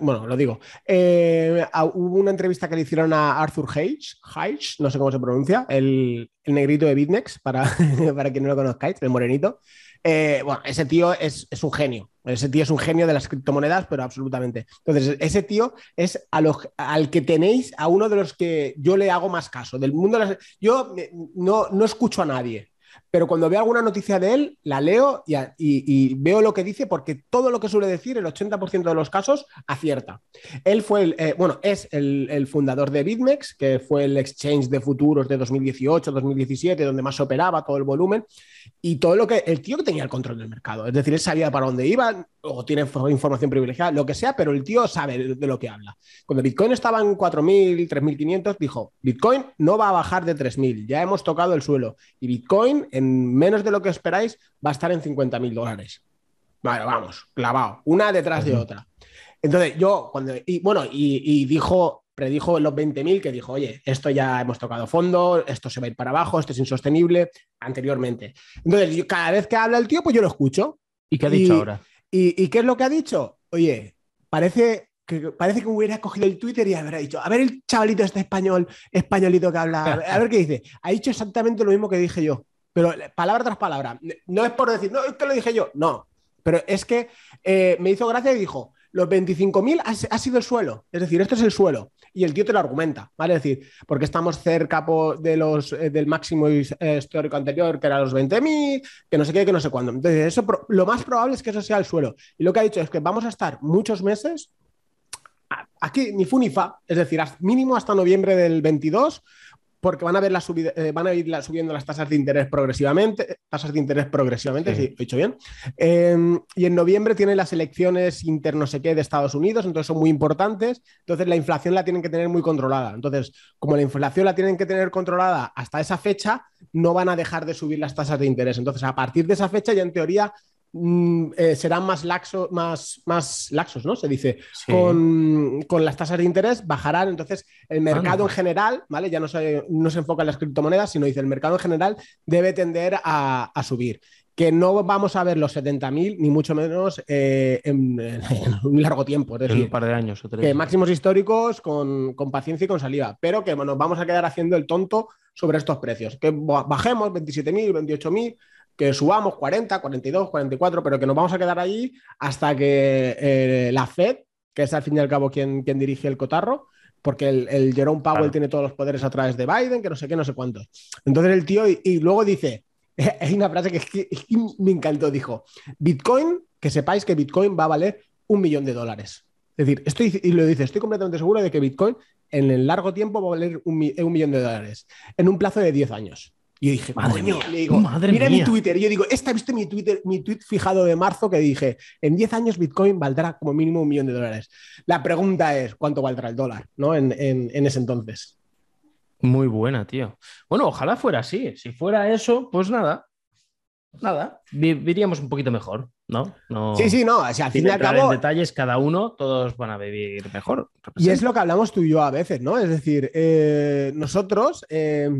bueno, lo digo. Eh, hubo una entrevista que le hicieron a Arthur Hayes, Hayes no sé cómo se pronuncia, el, negrito de Bitnex, para, para quien no lo conozcáis, el morenito. Eh, bueno, ese tío es, un genio. Ese tío es un genio de las criptomonedas, pero absolutamente. Entonces, ese tío es al que tenéis, a uno de los que yo le hago más caso. Del mundo Yo no, no escucho a nadie pero cuando veo alguna noticia de él, la leo y, veo lo que dice porque todo lo que suele decir, el 80% de los casos, acierta. Él fue, el, eh, bueno, es el, fundador de BitMEX, que fue el exchange de futuros de 2018, 2017, donde más operaba todo el volumen y todo lo que, el tío que tenía el control del mercado. Es decir, él sabía para dónde iba o tiene información privilegiada, lo que sea, pero el tío sabe de, lo que habla. Cuando Bitcoin estaba en 4.000, 3.500, dijo, Bitcoin no va a bajar de 3.000, ya hemos tocado el suelo. Y Bitcoin en menos de lo que esperáis, va a estar en 50 mil dólares. Bueno, vamos, clavado, una detrás de otra. Entonces, yo, cuando, y bueno, y, dijo, predijo los 20.000 que dijo, oye, esto ya hemos tocado fondo, esto se va a ir para abajo, esto es insostenible, anteriormente. Entonces, cada vez que habla el tío, pues yo lo escucho. ¿Y qué ha dicho ahora? Y, qué es lo que ha dicho? Oye, parece que parece que hubiera cogido el Twitter y habrá dicho, a ver el chavalito este español, españolito que habla, a ver qué dice. Ha dicho exactamente lo mismo que dije yo pero palabra tras palabra. No es por decir, no, es que lo dije yo, no. Pero es que eh, me hizo gracia y dijo, los 25.000 ha, ha, sido el suelo. Es decir, esto es el suelo. Y el tío te lo argumenta, ¿vale? Es decir, porque estamos cerca de los, eh, del máximo eh, histórico anterior, que era los 20.000, que no sé qué, que no sé cuándo. Entonces, eso, lo más probable es que eso sea el suelo. Y lo que ha dicho es que vamos a estar muchos meses aquí, ni fu ni fa. Es decir, mínimo hasta noviembre del 22 porque van a ver la subida, eh, van a ir subiendo las tasas de interés progresivamente, tasas de interés progresivamente, sí. he dicho bien. Em, y en noviembre tienen las elecciones inter no sé qué de Estados Unidos, entonces son muy importantes. Entonces la inflación la tienen que tener muy controlada. Entonces, como la inflación la tienen que tener controlada hasta esa fecha, no van a dejar de subir las tasas de interés. Entonces, a partir de esa fecha ya en teoría Mm, eh, serán más, laxos, más, más laxos, ¿no? Se dice, con, las tasas de interés bajarán, entonces el mercado en general, ¿vale? Ya no se, no se enfoca en las criptomonedas, sino dice, el mercado en general debe tender a, subir que no vamos a ver los 70.000 ni mucho menos eh, en, un largo tiempo. Es decir, un par de años o Que máximos históricos con, con, paciencia y con salida, pero que nos vamos a quedar haciendo el tonto sobre estos precios. Que bajemos 27.000, 28.000, que subamos 40, 42, 44, pero que nos vamos a quedar allí hasta que eh, la Fed, que es al fin y al cabo quien, quien dirige el cotarro, porque el, Jerome Powell tiene todos los poderes a través de Biden, que no sé qué, no sé cuántos. Entonces el tío, y, luego dice, hay una frase que, que, me encantó, dijo, Bitcoin, que sepáis que Bitcoin va a valer un millón de dólares. Es decir, estoy, y lo dice, estoy completamente seguro de que Bitcoin en el largo tiempo va a valer un, un millón de dólares, en un plazo de 10 años. Y yo dije, madre mía, le digo, mira mi Twitter. Y yo digo, esta viste mi Twitter, mi tweet fijado de marzo que dije, en 10 años Bitcoin valdrá como mínimo un millón de dólares. La pregunta es, ¿cuánto valdrá el dólar? ¿no? En, ese entonces. Muy buena, tío. Bueno, ojalá fuera así. Si fuera eso, pues nada. Nada. Viviríamos un poquito mejor, ¿no? sí, sí, no. O sea, al fin y al cabo. En detalles, cada uno, todos van a vivir mejor. Y es lo que hablamos tú y yo a veces, ¿no? Es decir, eh, nosotros. Eh,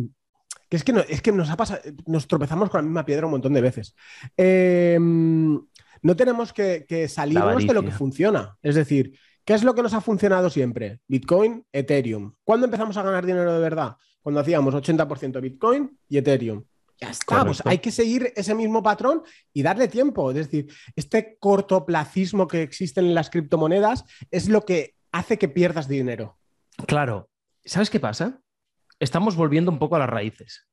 que es que, es que nos ha pasado, nos tropezamos con la misma piedra un montón de veces. Em, no tenemos que, que salirnos de lo que funciona. Es decir, ¿qué es lo que nos ha funcionado siempre? Bitcoin, Ethereum. ¿Cuándo empezamos a ganar dinero de verdad? Cuando hacíamos 80% Bitcoin y Ethereum. Ya está, pues hay que seguir ese mismo patrón y darle tiempo. Es decir, este cortoplacismo que existe en las criptomonedas es lo que hace que pierdas dinero. Claro. ¿Sabes qué pasa? Estamos volviendo un poco a las raíces.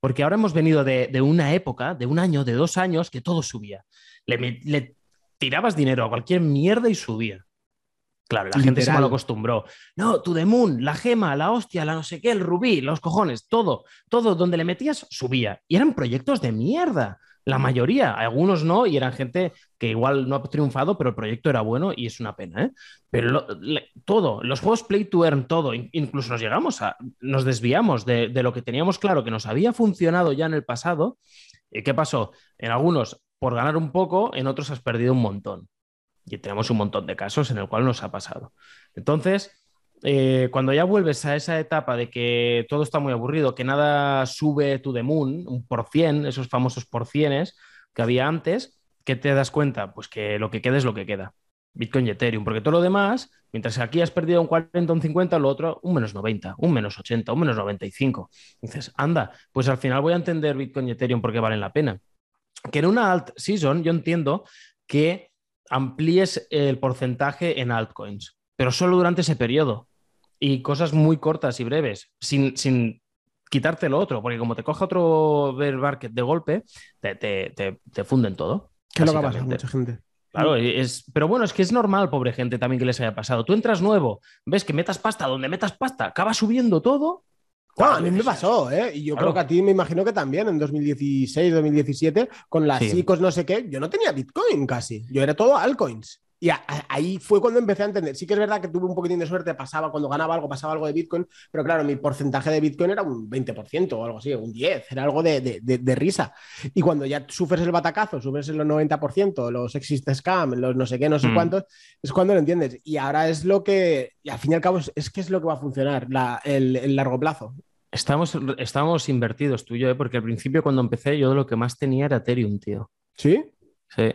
Porque ahora hemos venido de, una época, de un año, de dos años, que todo subía. Le, tirabas dinero a cualquier mierda y subía. Claro, la gente se mal acostumbró. No, tu Moon, la gema, la hostia, la no sé qué, el rubí, los cojones, todo, todo donde le metías subía. Y eran proyectos de mierda. La mayoría, algunos no, y eran gente que igual no ha triunfado, pero el proyecto era bueno y es una pena. ¿eh? Pero todo, los juegos Play to Earn, todo, incluso nos llegamos a, nos desviamos de, lo que teníamos claro que nos había funcionado ya en el pasado. ¿Qué pasó? En algunos, por ganar un poco, en otros has perdido un montón. Y tenemos un montón de casos en el cual nos ha pasado. Entonces, eh, cuando ya vuelves a esa etapa de que todo está muy aburrido, que nada sube to the moon, un por cien, esos famosos por cienes que había antes, ¿qué te das cuenta? Pues que lo que queda es lo que queda. Bitcoin y Ethereum, porque todo lo demás, mientras aquí has perdido un 40, un 50, lo otro, un menos 90, un menos 80, un menos 95. Dices, anda, pues al final voy a entender Bitcoin y Ethereum porque valen la pena. Que en una alt season yo entiendo que amplíes el porcentaje en altcoins, pero solo durante ese periodo y cosas muy cortas y breves, sin, sin quitarte lo otro, porque como te coja otro bear market de golpe, te, te, te, funden todo. Que lo que pasa mucha gente. Claro, es, pero bueno, es que es normal, pobre gente, también que les haya pasado. Tú entras nuevo, ves que metas pasta donde metas pasta, acaba subiendo todo a mí me pasó, ¿eh? Y yo creo que a ti me imagino que también en 2016, 2017, con las sí. no sé qué, yo no tenía Bitcoin casi. Yo era todo altcoins. Y ahí fue cuando empecé a entender. Sí que es verdad que tuve un poquitín de suerte, pasaba cuando ganaba algo, pasaba algo de Bitcoin, pero claro, mi porcentaje de Bitcoin era un 20% o algo así, un 10%, era algo de, de, risa. Y cuando ya sufres el batacazo, sufres los 90%, los existe scam, los no sé qué, no sé mm. cuántos, es cuando lo entiendes. Y ahora es lo que, y al fin y al cabo, es, que es lo que va a funcionar la, el, el, largo plazo. Estamos, estamos invertidos tú y yo, ¿eh? porque al principio cuando empecé yo lo que más tenía era Ethereum, tío. ¿Sí? Sí.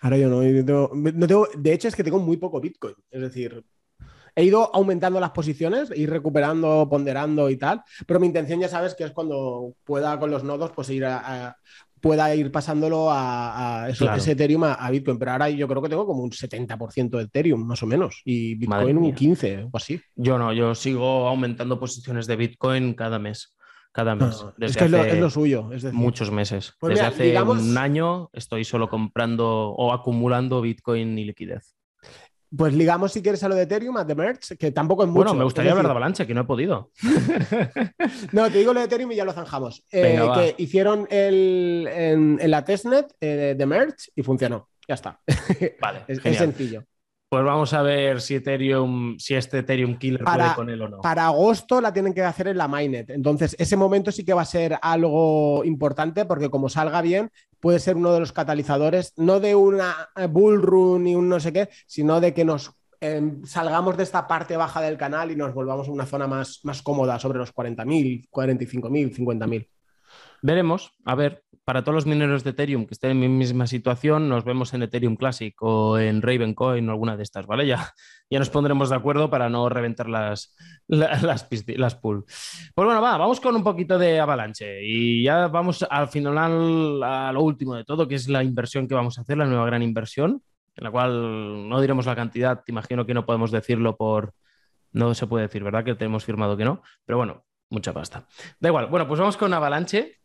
Ahora yo no, no tengo, de hecho es que tengo muy poco Bitcoin, es decir, he ido aumentando las posiciones, ir recuperando, ponderando y tal, pero mi intención ya sabes que es cuando pueda con los nodos, pues ir a, pueda ir pasándolo a, ese Ethereum a, Bitcoin. Pero ahora yo creo que tengo como un 70% de Ethereum, más o menos, y Bitcoin un 15% o así. Yo no, yo sigo aumentando posiciones de Bitcoin cada mes cada mes. es que es lo, suyo. Es decir. Muchos meses. Pues desde hace un año estoy solo comprando o acumulando Bitcoin y liquidez. Pues ligamos si quieres a lo de Ethereum, a The Merge, que tampoco es mucho. Bueno, me gustaría hablar de Avalanche, que no he podido. no, te digo lo de Ethereum y ya lo zanjamos. Eh, que hicieron el, en, la testnet eh, de Merge y funcionó. Ya está. Vale. es, es sencillo. Pues vamos a ver si Ethereum, si este Ethereum Killer puede con él o no. Para agosto la tienen que hacer en la mainnet. Entonces, ese momento sí que va a ser algo importante porque como salga bien, puede ser uno de los catalizadores, no de una bull run y un no sé qué, sino de que nos em, salgamos de esta parte baja del canal y nos volvamos a una zona más, más cómoda sobre los 40.000, 45.000, 50.000. Veremos, a ver, para todos los mineros de Ethereum que estén en mi misma situación, nos vemos en Ethereum Classic o en Ravencoin o alguna de estas, ¿vale? Ya, ya nos pondremos de acuerdo para no reventar las, las, las, pool. Pues bueno, va, vamos con un poquito de avalanche y ya vamos al final a lo último de todo, que es la inversión que vamos a hacer, la nueva gran inversión, en la cual no diremos la cantidad, te imagino que no podemos decirlo por... No se puede decir, ¿verdad? Que tenemos firmado que no, pero bueno, mucha pasta. Da igual. Bueno, pues vamos con Avalanche,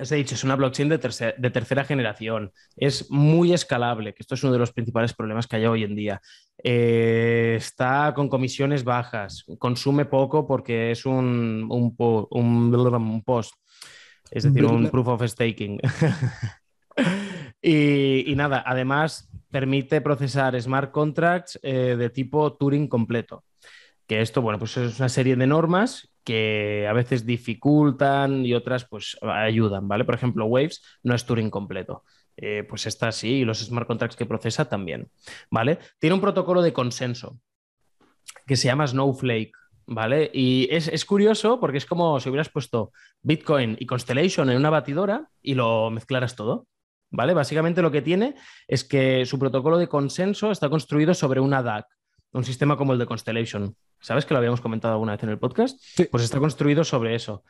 os dicho, es una blockchain de, tercera generación, es muy escalable, que esto es uno de los principales problemas que hay hoy en día. Eh, está con comisiones bajas, consume poco porque es un, un, post, es decir, un proof of staking. y, nada, además permite procesar smart contracts eh, de tipo Turing completo. Que esto, bueno, pues es una serie de normas que a veces dificultan y otras pues ayudan, ¿vale? Por ejemplo, Waves no es Turing completo. Eh, pues está así y los smart contracts que procesa también, ¿vale? Tiene un protocolo de consenso que se llama Snowflake, ¿vale? Y es, es, curioso porque es como si hubieras puesto Bitcoin y Constellation en una batidora y lo mezclaras todo, ¿vale? Básicamente lo que tiene es que su protocolo de consenso está construido sobre una DAC, un sistema como el de Constellation. ¿Sabes que lo habíamos comentado alguna vez en el podcast? Pues está construido sobre eso.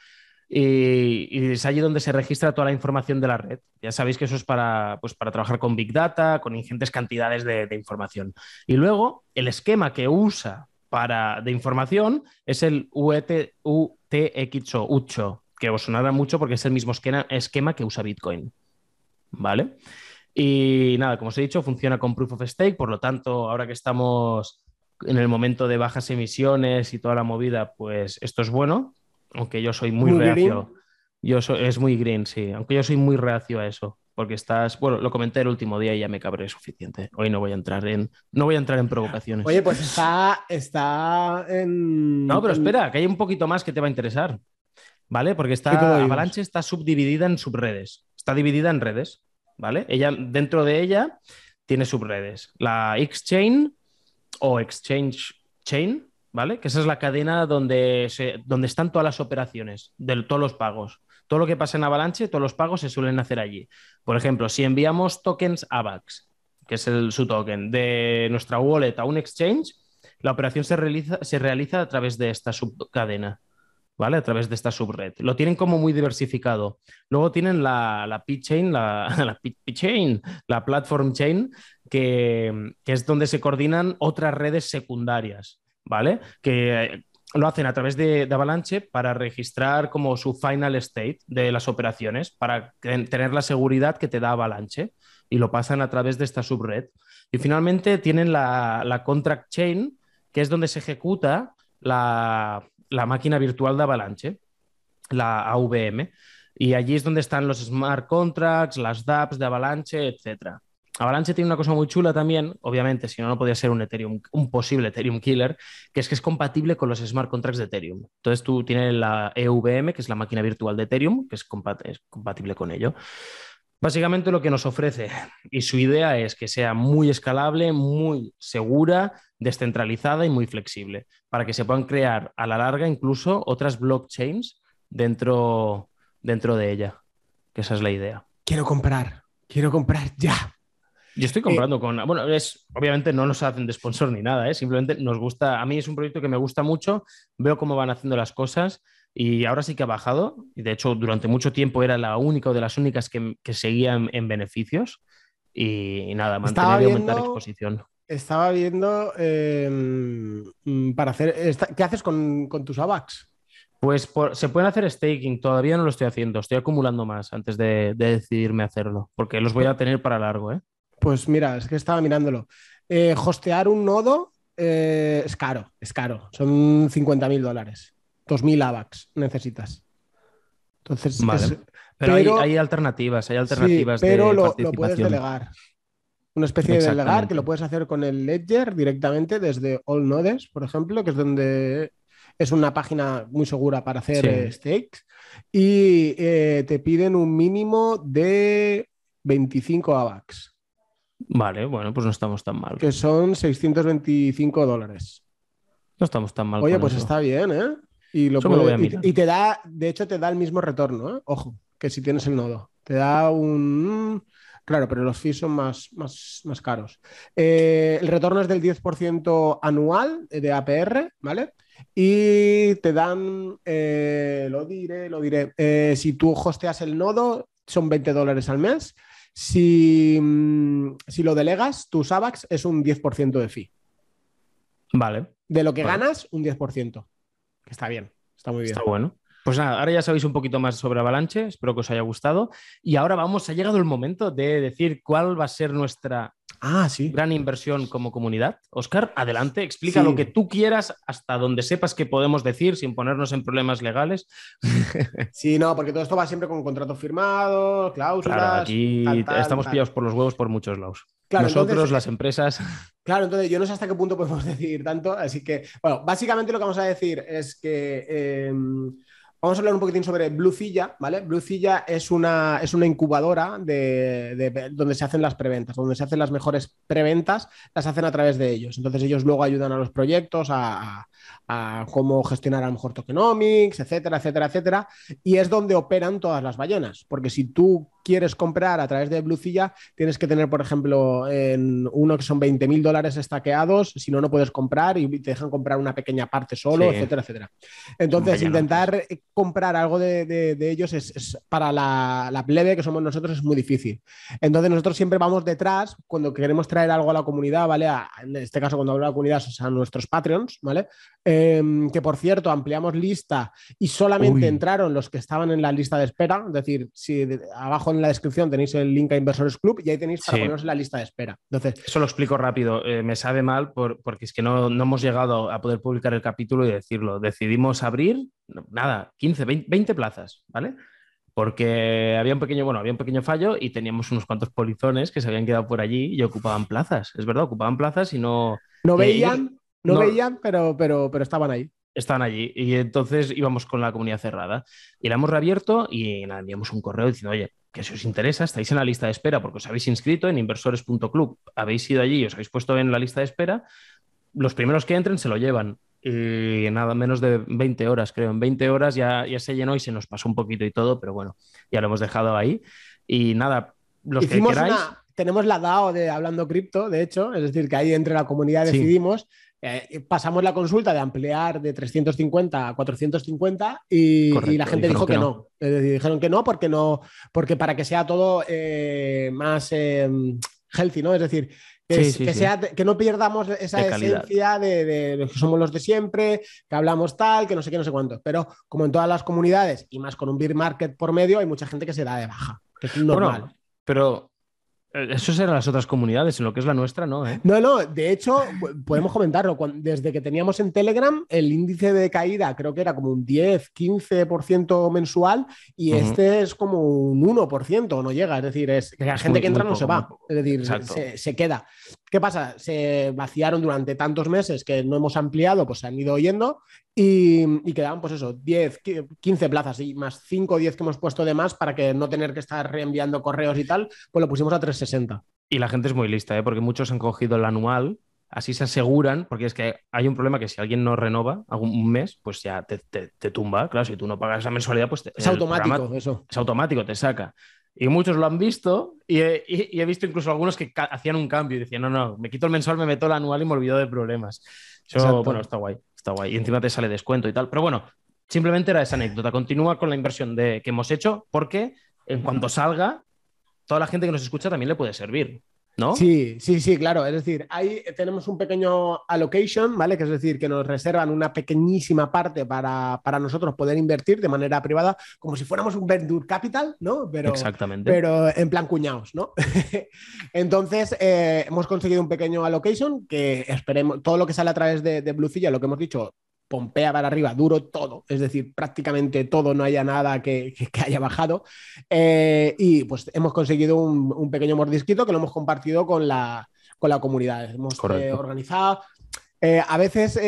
Y, es allí donde se registra toda la información de la red. Ya sabéis que eso es para, pues, para trabajar con Big Data, con ingentes cantidades de, información. Y luego, el esquema que usa para, de información es el UTXO, UTXO, que os sonará mucho porque es el mismo esquema que usa Bitcoin. ¿Vale? Y nada, como os he dicho, funciona con Proof of Stake, por lo tanto, ahora que estamos en el momento de bajas emisiones y toda la movida, pues esto es bueno, aunque yo soy muy, reacio. Yo es muy green, sí, aunque yo soy muy reacio a eso, porque estás, bueno, lo comenté el último día y ya me cabré suficiente. Hoy no voy a entrar en, no voy a entrar en provocaciones. Oye, pues está, está en. No, pero espera, que hay un poquito más que te va a interesar, ¿vale? Porque está Avalanche está subdividida en subredes, está dividida en redes, ¿vale? Ella dentro de ella tiene subredes. La Exchange o Exchange Chain, ¿vale? Que esa es la cadena donde, se, donde están todas las operaciones, de todos los pagos. Todo lo que pasa en Avalanche, todos los pagos se suelen hacer allí. Por ejemplo, si enviamos tokens AVAX, que es el, su token, de nuestra wallet a un exchange, la operación se realiza, se realiza a través de esta subcadena. ¿Vale? A través de esta subred. Lo tienen como muy diversificado. Luego tienen la, la P-Chain, la, P-Chain, la Platform Chain, que, que, es donde se coordinan otras redes secundarias, ¿vale? Que lo hacen a través de, de, Avalanche para registrar como su final state de las operaciones, para tener la seguridad que te da Avalanche y lo pasan a través de esta subred. Y finalmente tienen la, la contract chain, que es donde se ejecuta la, la máquina virtual de Avalanche, la AVM, y allí es donde están los smart contracts, las dApps de Avalanche, etc. Avalanche tiene una cosa muy chula también, obviamente, si no, no podría ser un Ethereum, un posible Ethereum killer, que es que es compatible con los smart contracts de Ethereum. Entonces tú tienes la EVM, que es la máquina virtual de Ethereum, que es compatible con ello. Básicamente lo que nos ofrece y su idea es que sea muy escalable, muy segura, descentralizada y muy flexible, para que se puedan crear a la larga incluso otras blockchains dentro, dentro de ella, que esa es la idea. Quiero comprar, quiero comprar ya. Yo estoy comprando eh, con. Bueno, es, obviamente no nos hacen de sponsor ni nada, ¿eh? simplemente nos gusta. A mí es un proyecto que me gusta mucho, veo cómo van haciendo las cosas y ahora sí que ha bajado. Y de hecho, durante mucho tiempo era la única o de las únicas que, que seguían en beneficios. Y, y nada, mantener y aumentar exposición. Estaba viendo eh, para hacer. ¿Qué haces con, con tus AVAX? Pues por, se pueden hacer staking, todavía no lo estoy haciendo, estoy acumulando más antes de, de decidirme hacerlo, porque los voy a tener para largo. ¿eh? Pues mira, es que estaba mirándolo. Eh, hostear un nodo eh, es caro, es caro, son 50 mil dólares. 2.000 AVAX necesitas. Entonces, vale. es, pero, pero hay, hay, alternativas, hay alternativas sí, pero de lo, lo, puedes delegar. Una especie de delegar que lo puedes hacer con el Ledger directamente desde All Nodes, por ejemplo, que es donde es una página muy segura para hacer sí. eh, stakes. Y eh, te piden un mínimo de 25 AVAX. Vale, bueno, pues no estamos tan mal. Que son 625 dólares. No estamos tan mal. Oye, pues eso. está bien, ¿eh? Y, lo puede, lo y, y, te da, de hecho, te da el mismo retorno, ¿eh? Ojo, que si tienes el nodo. Te da un. Claro, pero los fees son más, más, más caros. Eh, el retorno es del 10% anual de APR, ¿vale? Y te dan, eh, lo diré, lo diré, eh, si tú hosteas el nodo, son 20 dólares al mes. Si, mm, si lo delegas, tus AVAX es un 10% de fee. Vale. De lo que vale. ganas, un 10% que está bien, está muy bien. Está bueno. Pues nada, ahora ya sabéis un poquito más sobre Avalanche, espero que os haya gustado. Y ahora vamos, ha llegado el momento de decir cuál va a ser nuestra ah, sí. gran inversión como comunidad. Oscar, adelante, explica sí. lo que tú quieras hasta donde sepas que podemos decir sin ponernos en problemas legales. Sí, no, porque todo esto va siempre con contratos firmados, cláusulas. Claro, aquí tal, tal, estamos tal. pillados por los huevos por muchos lados. Claro, Nosotros, entonces, las empresas. Claro, entonces yo no sé hasta qué punto podemos decir tanto, así que, bueno, básicamente lo que vamos a decir es que eh, Vamos a hablar un poquitín sobre Bluecilla, ¿vale? Bluecilla es una, es una incubadora de, de, donde se hacen las preventas, donde se hacen las mejores preventas, las hacen a través de ellos. Entonces ellos luego ayudan a los proyectos a, a cómo gestionar a lo mejor tokenomics, etcétera, etcétera, etcétera. Y es donde operan todas las ballenas, porque si tú quieres comprar a través de Bluecilla, tienes que tener, por ejemplo, en uno que son 20 mil dólares estaqueados, si no, no puedes comprar y te dejan comprar una pequeña parte solo, sí. etcétera, etcétera. Entonces, intentar comprar algo de, de, de ellos es, es, para la, la, plebe que somos nosotros es muy difícil. Entonces, nosotros siempre vamos detrás cuando queremos traer algo a la comunidad, ¿vale? A, en este caso, cuando hablo de la comunidad, o sea, a nuestros Patreons, ¿vale? Eh, que por cierto, ampliamos lista y solamente Uy. entraron los que estaban en la lista de espera, es decir, si de, abajo en la descripción tenéis el link a Inversores Club y ahí tenéis para sí. poneros en la lista de espera. Entonces, Eso lo explico rápido. Eh, me sabe mal por, porque es que no, no, hemos llegado a poder publicar el capítulo y decirlo. Decidimos abrir, nada, 15, 20, 20 plazas, ¿vale? porque había un pequeño, bueno, había un pequeño fallo y teníamos unos cuantos polizones que se habían quedado por allí y ocupaban plazas. Es verdad, ocupaban plazas y no. No veían, no, no, veían, pero, pero, pero estaban ahí estaban allí y entonces íbamos con la comunidad cerrada y la hemos reabierto y nada, enviamos un correo diciendo, oye, que si os interesa, estáis en la lista de espera porque os habéis inscrito en inversores.club, habéis ido allí y os habéis puesto en la lista de espera, los primeros que entren se lo llevan. Y nada menos de 20 horas, creo. En 20 horas ya, ya se llenó y se nos pasó un poquito y todo, pero bueno, ya lo hemos dejado ahí. Y nada, los que queráis. tenemos la DAO de Hablando Cripto, de hecho, es decir, que ahí entre la comunidad decidimos. Eh, pasamos la consulta de ampliar de 350 a 450 y, la gente dijo que, no. dijeron que no porque no, porque para que sea todo eh, más eh, healthy, ¿no? Es decir, que, Sea, que no pierdamos esa esencia de, de, que somos los de siempre, que hablamos tal, que no sé qué, no sé cuánto. Pero como en todas las comunidades y más con un beer market por medio, hay mucha gente que se da de baja, que es normal. pero eso serán las otras comunidades, en lo que es la nuestra, ¿no? ¿eh? No, no, de hecho, podemos comentarlo. Desde que teníamos en Telegram, el índice de caída creo que era como un 10, 15% mensual y este es como un 1%, no llega. Es decir, es la gente que entra no se va, es decir, se, se, queda. ¿Qué pasa? Se vaciaron durante tantos meses que no hemos ampliado, pues se han ido oyendo y, quedaban, pues eso, 10, 15 plazas y más 5 o 10 que hemos puesto de más para que no tener que estar reenviando correos y tal, pues lo pusimos a 360. Y la gente es muy lista, ¿eh? porque muchos han cogido el anual, así se aseguran, porque es que hay un problema que si alguien no renova algún mes, pues ya te, tumba. Claro, si tú no pagas esa mensualidad, pues es automático eso. Es automático, te saca. Y muchos lo han visto y he, visto incluso algunos que hacían un cambio y decían, no, no, me quito el mensual, me meto el anual y me olvido de problemas. Eso, bueno, está guay, está guay. Y encima te sale descuento y tal. Pero bueno, simplemente era esa anécdota. Continúa con la inversión de, que hemos hecho porque en cuanto salga, toda la gente que nos escucha también le puede servir. ¿No? Sí, sí, sí, claro. Es decir, ahí tenemos un pequeño allocation, ¿vale? Que es decir, que nos reservan una pequeñísima parte para, nosotros poder invertir de manera privada, como si fuéramos un venture capital, ¿no? Pero, Exactamente. Pero en plan cuñados, ¿no? Entonces, eh, hemos conseguido un pequeño allocation que esperemos, todo lo que sale a través de, de Bluecilla, lo que hemos dicho, pompea para arriba, duro todo, es decir, prácticamente todo, no haya nada que, haya bajado. Eh, y pues hemos conseguido un, pequeño mordisquito que lo hemos compartido con la, con la comunidad. Hemos eh, organizado. Eh, a veces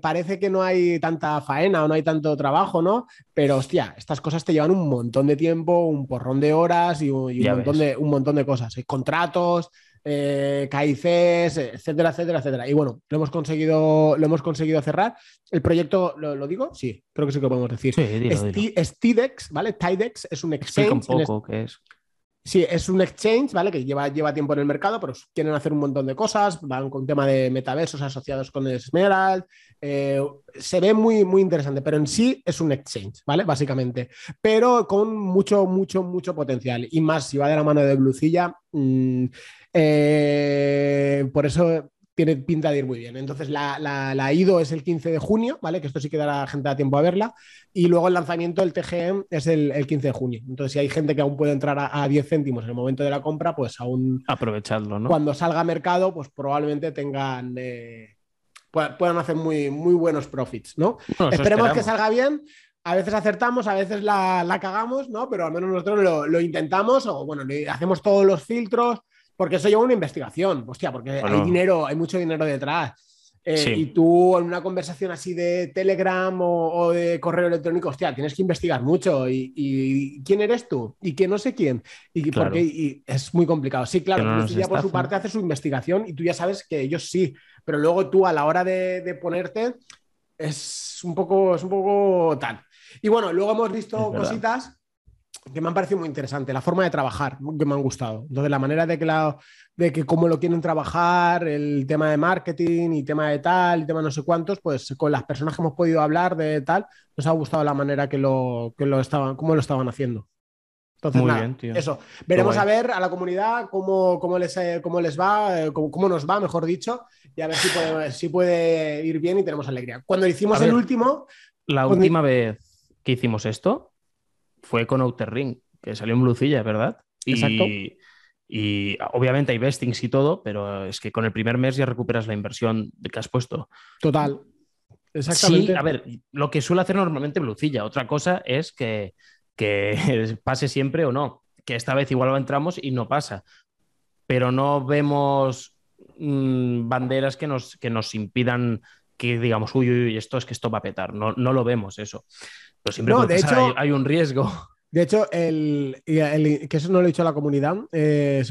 parece que no hay tanta faena o no hay tanto trabajo, ¿no? Pero hostia, estas cosas te llevan un montón de tiempo, un porrón de horas y, un, montón de, un montón de cosas. Hay contratos, eh, etcétera, etcétera, etcétera. Y bueno, lo hemos conseguido, lo hemos conseguido cerrar. El proyecto, ¿lo, digo? Sí, creo que sí que podemos decir. Sí, Es Tidex, ¿vale? Tidex es un exchange. un poco qué es. Sí, es un exchange, ¿vale? Que lleva, lleva tiempo en el mercado, pero quieren hacer un montón de cosas, van con tema de metaversos asociados con Esmeralda. Eh, se ve muy, muy interesante, pero en sí es un exchange, ¿vale? Básicamente. Pero con mucho, mucho, mucho potencial. Y más si va de la mano de Blucilla. Mm, eh, por eso tiene pinta de ir muy bien. Entonces, la, la, IDO es el 15 de junio, ¿vale? Que esto sí que dará gente a tiempo a verla. Y luego el lanzamiento del TGM es el, 15 de junio. Entonces, si hay gente que aún puede entrar a, 10 céntimos en el momento de la compra, pues aún. Aprovechadlo, ¿no? Cuando salga a mercado, pues probablemente tengan. Eh, puedan hacer muy, muy buenos profits, ¿no? Esperemos que salga bien. A veces acertamos, a veces la, cagamos, ¿no? Pero al menos nosotros lo, lo intentamos o, bueno, hacemos todos los filtros porque eso lleva una investigación, hostia, porque hay dinero, hay mucho dinero detrás. Eh, y tú en una conversación así de Telegram o, de correo electrónico, hostia, tienes que investigar mucho. Y, quién eres tú? ¿Y quién no sé quién? Y, porque, es muy complicado. Sí, claro, ya por su parte hace su investigación y tú ya sabes que ellos sí, pero luego tú a la hora de, ponerte es un poco, es un poco tal. Y bueno, luego hemos visto cositas que me han parecido muy interesante, la forma de trabajar, que me han gustado. Entonces, la manera de que, la, de que cómo lo quieren trabajar, el tema de marketing y tema de tal, y tema no sé cuántos, pues con las personas que hemos podido hablar de tal, nos ha gustado la manera que lo, que lo estaban, cómo lo estaban haciendo. Entonces, Muy bien, tío. eso. Veremos a ver a la comunidad cómo, cómo, les, eh, cómo les va, eh, cómo, nos va, mejor dicho, y a ver si puede, si puede ir bien y tenemos alegría. Cuando hicimos el último. La última vez que hicimos esto, fue con Outer Ring, que salió en Blucilla, ¿verdad? Exacto. Y, obviamente hay vestings y todo, pero es que con el primer mes ya recuperas la inversión que has puesto. Total. Exactamente. Sí, a ver, lo que suele hacer normalmente Blucilla. Otra cosa es que, que pase siempre o no. Que esta vez igual entramos y no pasa. Pero no vemos mm, banderas que nos, que nos impidan que digamos, uy, uy, esto es que esto va a petar. No, no lo vemos eso. Pero siempre de hecho, hay, un riesgo. De hecho, el, que eso no lo he dicho a la comunidad, eh,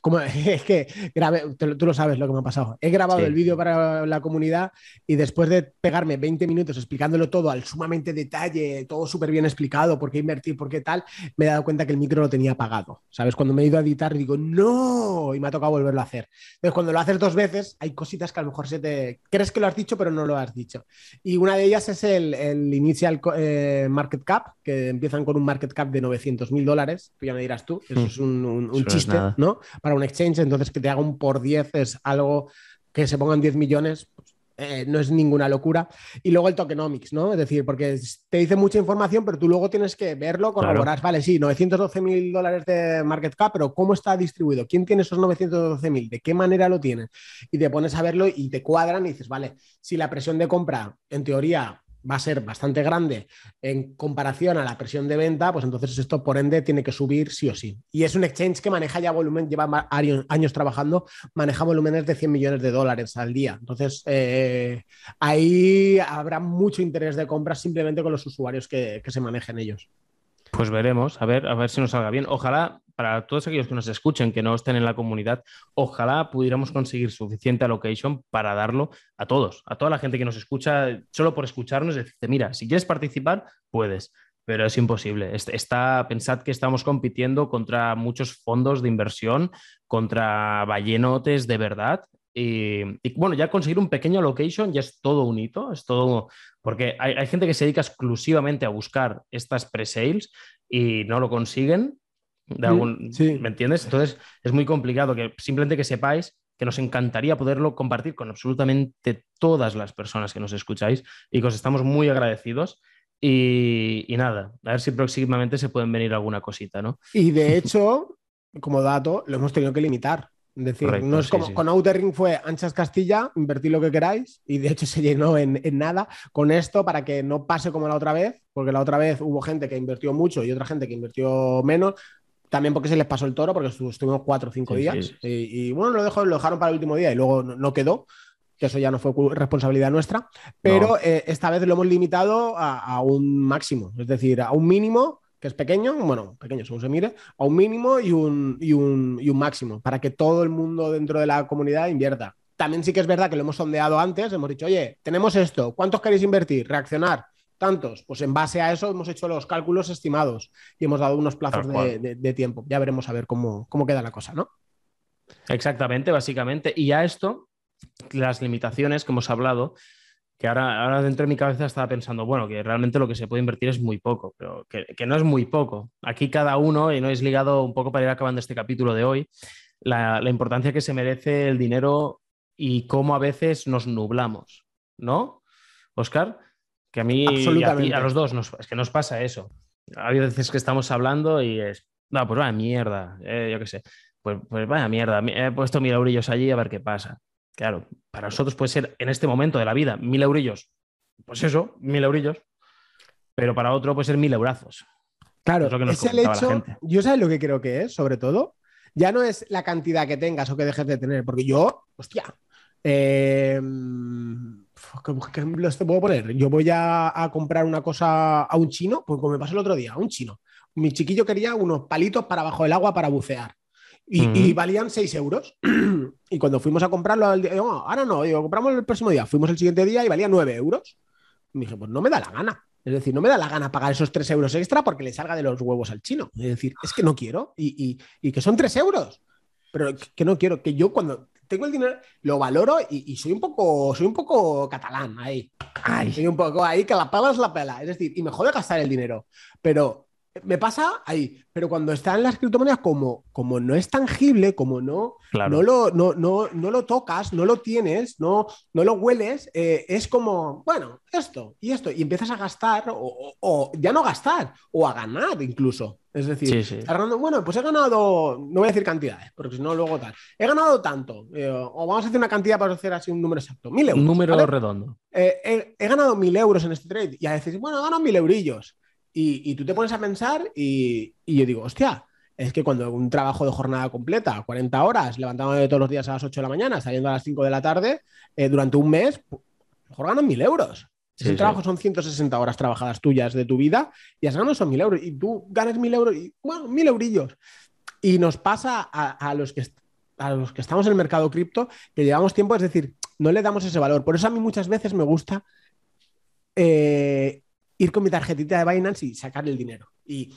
como, es que grabé, tú lo sabes lo que me ha pasado. He grabado el vídeo para la comunidad y después de pegarme 20 minutos explicándolo todo al sumamente detalle, todo súper bien explicado, por qué invertir, por qué tal, me he dado cuenta que el micro lo tenía apagado. ¿Sabes? Cuando me he ido a editar digo, no, y me ha tocado volverlo a hacer. Entonces, cuando lo haces dos veces, hay cositas que a lo mejor se te... Crees que lo has dicho, pero no lo has dicho. Y una de ellas es el, el initial eh, market cap, que empiezan con un market cap de 900 mil dólares, que ya me dirás tú, eso hmm. es un, chiste, ¿no? Para un exchange, entonces que te haga un por 10 es algo que se pongan 10 millones, pues, eh, no es ninguna locura. Y luego el tokenomics, ¿no? Es decir, porque te dice mucha información, pero tú luego tienes que verlo, corroborar. Vale, sí, 912 mil dólares de market cap, pero ¿cómo está distribuido? ¿Quién tiene esos 912 mil? ¿De qué manera lo tiene? Y te pones a verlo y te cuadran y dices, vale, si la presión de compra, en teoría, va a ser bastante grande en comparación a la presión de venta, pues entonces esto por ende tiene que subir sí o sí. Y es un exchange que maneja ya volumen, lleva años trabajando, maneja volúmenes de 100 millones de dólares al día. Entonces eh, ahí habrá mucho interés de compra simplemente con los usuarios que, que se manejen ellos. Pues veremos, a ver, a ver si nos salga bien. Ojalá, para todos aquellos que nos escuchen, que no estén en la comunidad, ojalá pudiéramos conseguir suficiente allocation para darlo a todos, a toda la gente que nos escucha, solo por escucharnos, decirte, mira, si quieres participar, puedes, pero es imposible. Está, pensad que estamos compitiendo contra muchos fondos de inversión, contra ballenotes de verdad, y, bueno, ya conseguir un pequeño location ya es todo un hito, es todo, porque hay, gente que se dedica exclusivamente a buscar estas pre-sales y no lo consiguen. De algún, ¿Me entiendes? Entonces es muy complicado que simplemente que sepáis que nos encantaría poderlo compartir con absolutamente todas las personas que nos escucháis y que os estamos muy agradecidos. Y, y, nada, a ver si próximamente se pueden venir alguna cosita, ¿no? Y de hecho, como dato, lo hemos tenido que limitar. Es decir, no es como con Outer Ring fue anchas Castilla, invertid lo que queráis y de hecho se llenó en, nada. Con esto, para que no pase como la otra vez, porque la otra vez hubo gente que invirtió mucho y otra gente que invirtió menos, también porque se les pasó el toro, porque estuvimos cuatro o cinco días. Y, bueno, lo, dejó, lo dejaron para el último día y luego no, quedó que eso ya no fue responsabilidad nuestra, pero eh, esta vez lo hemos limitado a, un máximo, es decir, a un mínimo que es pequeño, bueno, pequeño según se mire, a un mínimo y un, y un, y un máximo, para que todo el mundo dentro de la comunidad invierta. También sí que es verdad que lo hemos sondeado antes, hemos dicho, oye, tenemos esto, ¿cuántos queréis invertir? Reaccionar. Tantos, pues en base a eso hemos hecho los cálculos estimados y hemos dado unos plazos de, tiempo. Ya veremos a ver cómo, cómo queda la cosa, ¿no? Exactamente, básicamente. Y a esto, las limitaciones que hemos hablado, que ahora, ahora dentro de mi cabeza estaba pensando, bueno, que realmente lo que se puede invertir es muy poco, pero que, no es muy poco. Aquí cada uno, y no es ligado un poco para ir acabando este capítulo de hoy, la, importancia que se merece el dinero y cómo a veces nos nublamos, ¿no? Oscar, que a mí y a, los dos nos, es que nos pasa eso. Hay veces que estamos hablando y es, no, pues vaya mierda, eh, yo qué sé, pues, pues vaya mierda, he puesto mil eurillos allí a ver qué pasa. Claro, para nosotros puede ser en este momento de la vida mil eurillos, pues eso, mil eurillos, pero para otro puede ser mil eurazos. Claro, es, el hecho, yo sé lo que creo que es, sobre todo, ya no es la cantidad que tengas o que dejes de tener, porque yo, hostia, eh, ¿qué ejemplos te puedo poner? Yo voy a, comprar una cosa a un chino, pues como me pasó el otro día, a un chino. Mi chiquillo quería unos palitos para bajo el agua para bucear. Y, valían 6 euros. y cuando fuimos a comprarlo, ahora no, digo, compramos el próximo día. Fuimos el siguiente día y valía 9 euros. Y dije, pues no me da la gana. Es decir, no me da la gana pagar esos 3 euros extra porque le salga de los huevos al chino. Es decir, es que no quiero. Y, que son 3 euros. Pero que no quiero. Que yo cuando tengo el dinero lo valoro y, soy un poco soy un poco catalán ahí. Soy un poco ahí que la pala es la pela. Es decir, y me jode gastar el dinero. Pero me pasa ahí, pero cuando está en las criptomonedas, como, como no es tangible, como no, no, lo, no, no, no, lo tocas, no lo tienes, no, no lo hueles, eh, es como, bueno, esto y esto, y empiezas a gastar, o, ya no gastar, o a ganar incluso. Es decir, bueno, pues he ganado, no voy a decir cantidades, porque si no, luego tal. He ganado tanto, eh, o vamos a hacer una cantidad para hacer así un número exacto, mil euros. Un número redondo. Eh, he, ganado mil euros en este trade, y a veces, bueno, he ganado mil eurillos. Y, tú te pones a pensar y, yo digo, hostia, es que cuando un trabajo de jornada completa, 40 horas, levantándome todos los días a las 8 de la mañana, saliendo a las 5 de la tarde, eh, durante un mes, mejor ganan mil euros. Ese trabajo son 160 horas trabajadas tuyas de tu vida y has ganado esos 1.000 euros. Y tú ganas 1.000 euros y, bueno, 1.000 eurillos. Y nos pasa a, los que, a los que estamos en el mercado cripto que llevamos tiempo, es decir, no le damos ese valor. Por eso a mí muchas veces me gusta eh, ir con mi tarjetita de Binance y sacar el dinero y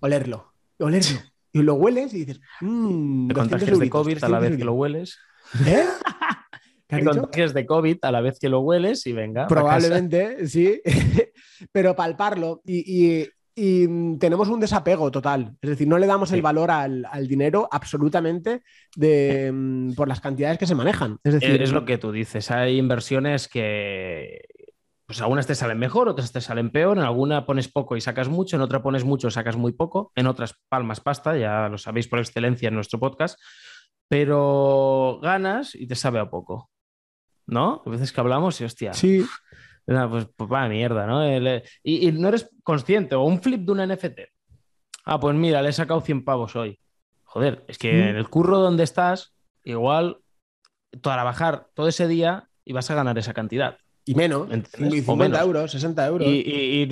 olerlo, olerlo. Y lo hueles y dices, mmm, te contagias de COVID a la vez que lo hueles. ¿Eh? Te contagias de COVID a la vez que lo hueles y venga. Probablemente, sí. Pero palparlo y, tenemos un desapego total. Es decir, no le damos el valor al, dinero absolutamente de, mm, por las cantidades que se manejan. Es decir, es lo que tú dices. Hay inversiones que, pues algunas te salen mejor, otras te salen peor, en alguna pones poco y sacas mucho, en otra pones mucho y sacas muy poco, en otras palmas pasta, ya lo sabéis por excelencia en nuestro podcast, pero ganas y te sabe a poco, ¿no? A veces que hablamos y hostia. Sí. Pues, pues va mierda, ¿no? Eh, y, no eres consciente, o un flip de una NFT. Ah, pues mira, le he sacado 100 pavos hoy. Joder, es que en el curro donde estás, igual trabajar todo ese día y vas a ganar esa cantidad. Y menos, 50 euros, 60 euros. Y,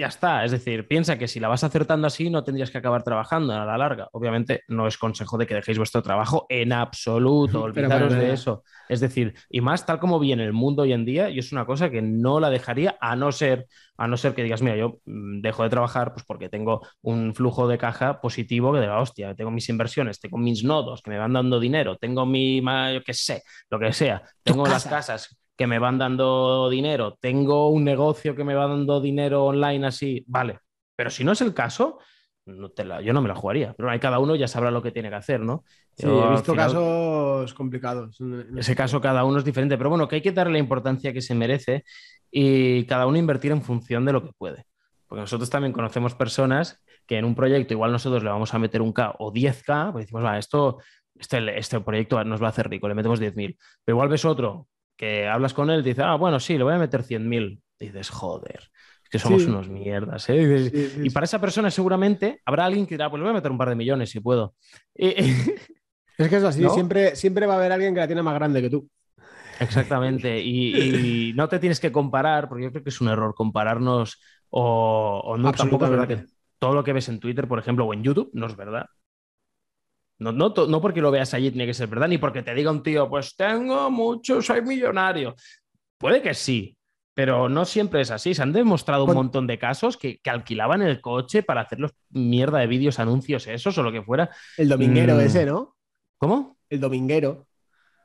ya está. Es decir, piensa que si la vas acertando así, no tendrías que acabar trabajando a la larga. Obviamente, no es consejo de que dejéis vuestro trabajo en absoluto. Olvidaros de eso. Es decir, y más tal como viene el mundo hoy en día, y es una cosa que no la dejaría a no ser, a no ser que digas, mira, yo mm, dejo de trabajar pues porque tengo un flujo de caja positivo que diga, hostia, tengo mis inversiones, tengo mis nodos que me van dando dinero, tengo mi, yo qué sé, lo que sea, tengo las casas que me van dando dinero, tengo un negocio que me va dando dinero online así, vale. Pero si no es el caso, no te la, yo no me la jugaría. Pero hay cada uno ya sabrá lo que tiene que hacer, ¿no? Sí, he visto casos complicados. Ese caso cada uno es diferente, pero bueno, que hay que darle la importancia que se merece y cada uno invertir en función de lo que puede. Porque nosotros también conocemos personas que en un proyecto igual nosotros le vamos a meter un K o 10K, pues decimos, va, esto, este, este proyecto nos va a hacer rico, le metemos 10.000. Pero igual ves otro que hablas con él, dice, ah, bueno, sí, le voy a meter 100.000. Dices, joder, es que somos unos mierdas. ¿eh? Y para esa persona seguramente habrá alguien que dirá, pues le voy a meter un par de millones si puedo. es que es así, siempre, siempre va a haber alguien que la tiene más grande que tú. Exactamente, y, no te tienes que comparar, porque yo creo que es un error compararnos o, no, tampoco es verdad que todo lo que ves en Twitter, por ejemplo, o en YouTube, no es verdad. No, no, porque lo veas allí tiene que ser verdad, ni porque te diga un tío, pues tengo mucho, soy millonario. Puede que sí, pero no siempre es así. Se han demostrado un montón de casos que, alquilaban el coche para hacer los mierda de vídeos, anuncios, esos o lo que fuera. El dominguero mm. ese, ¿no? ¿Cómo? El dominguero.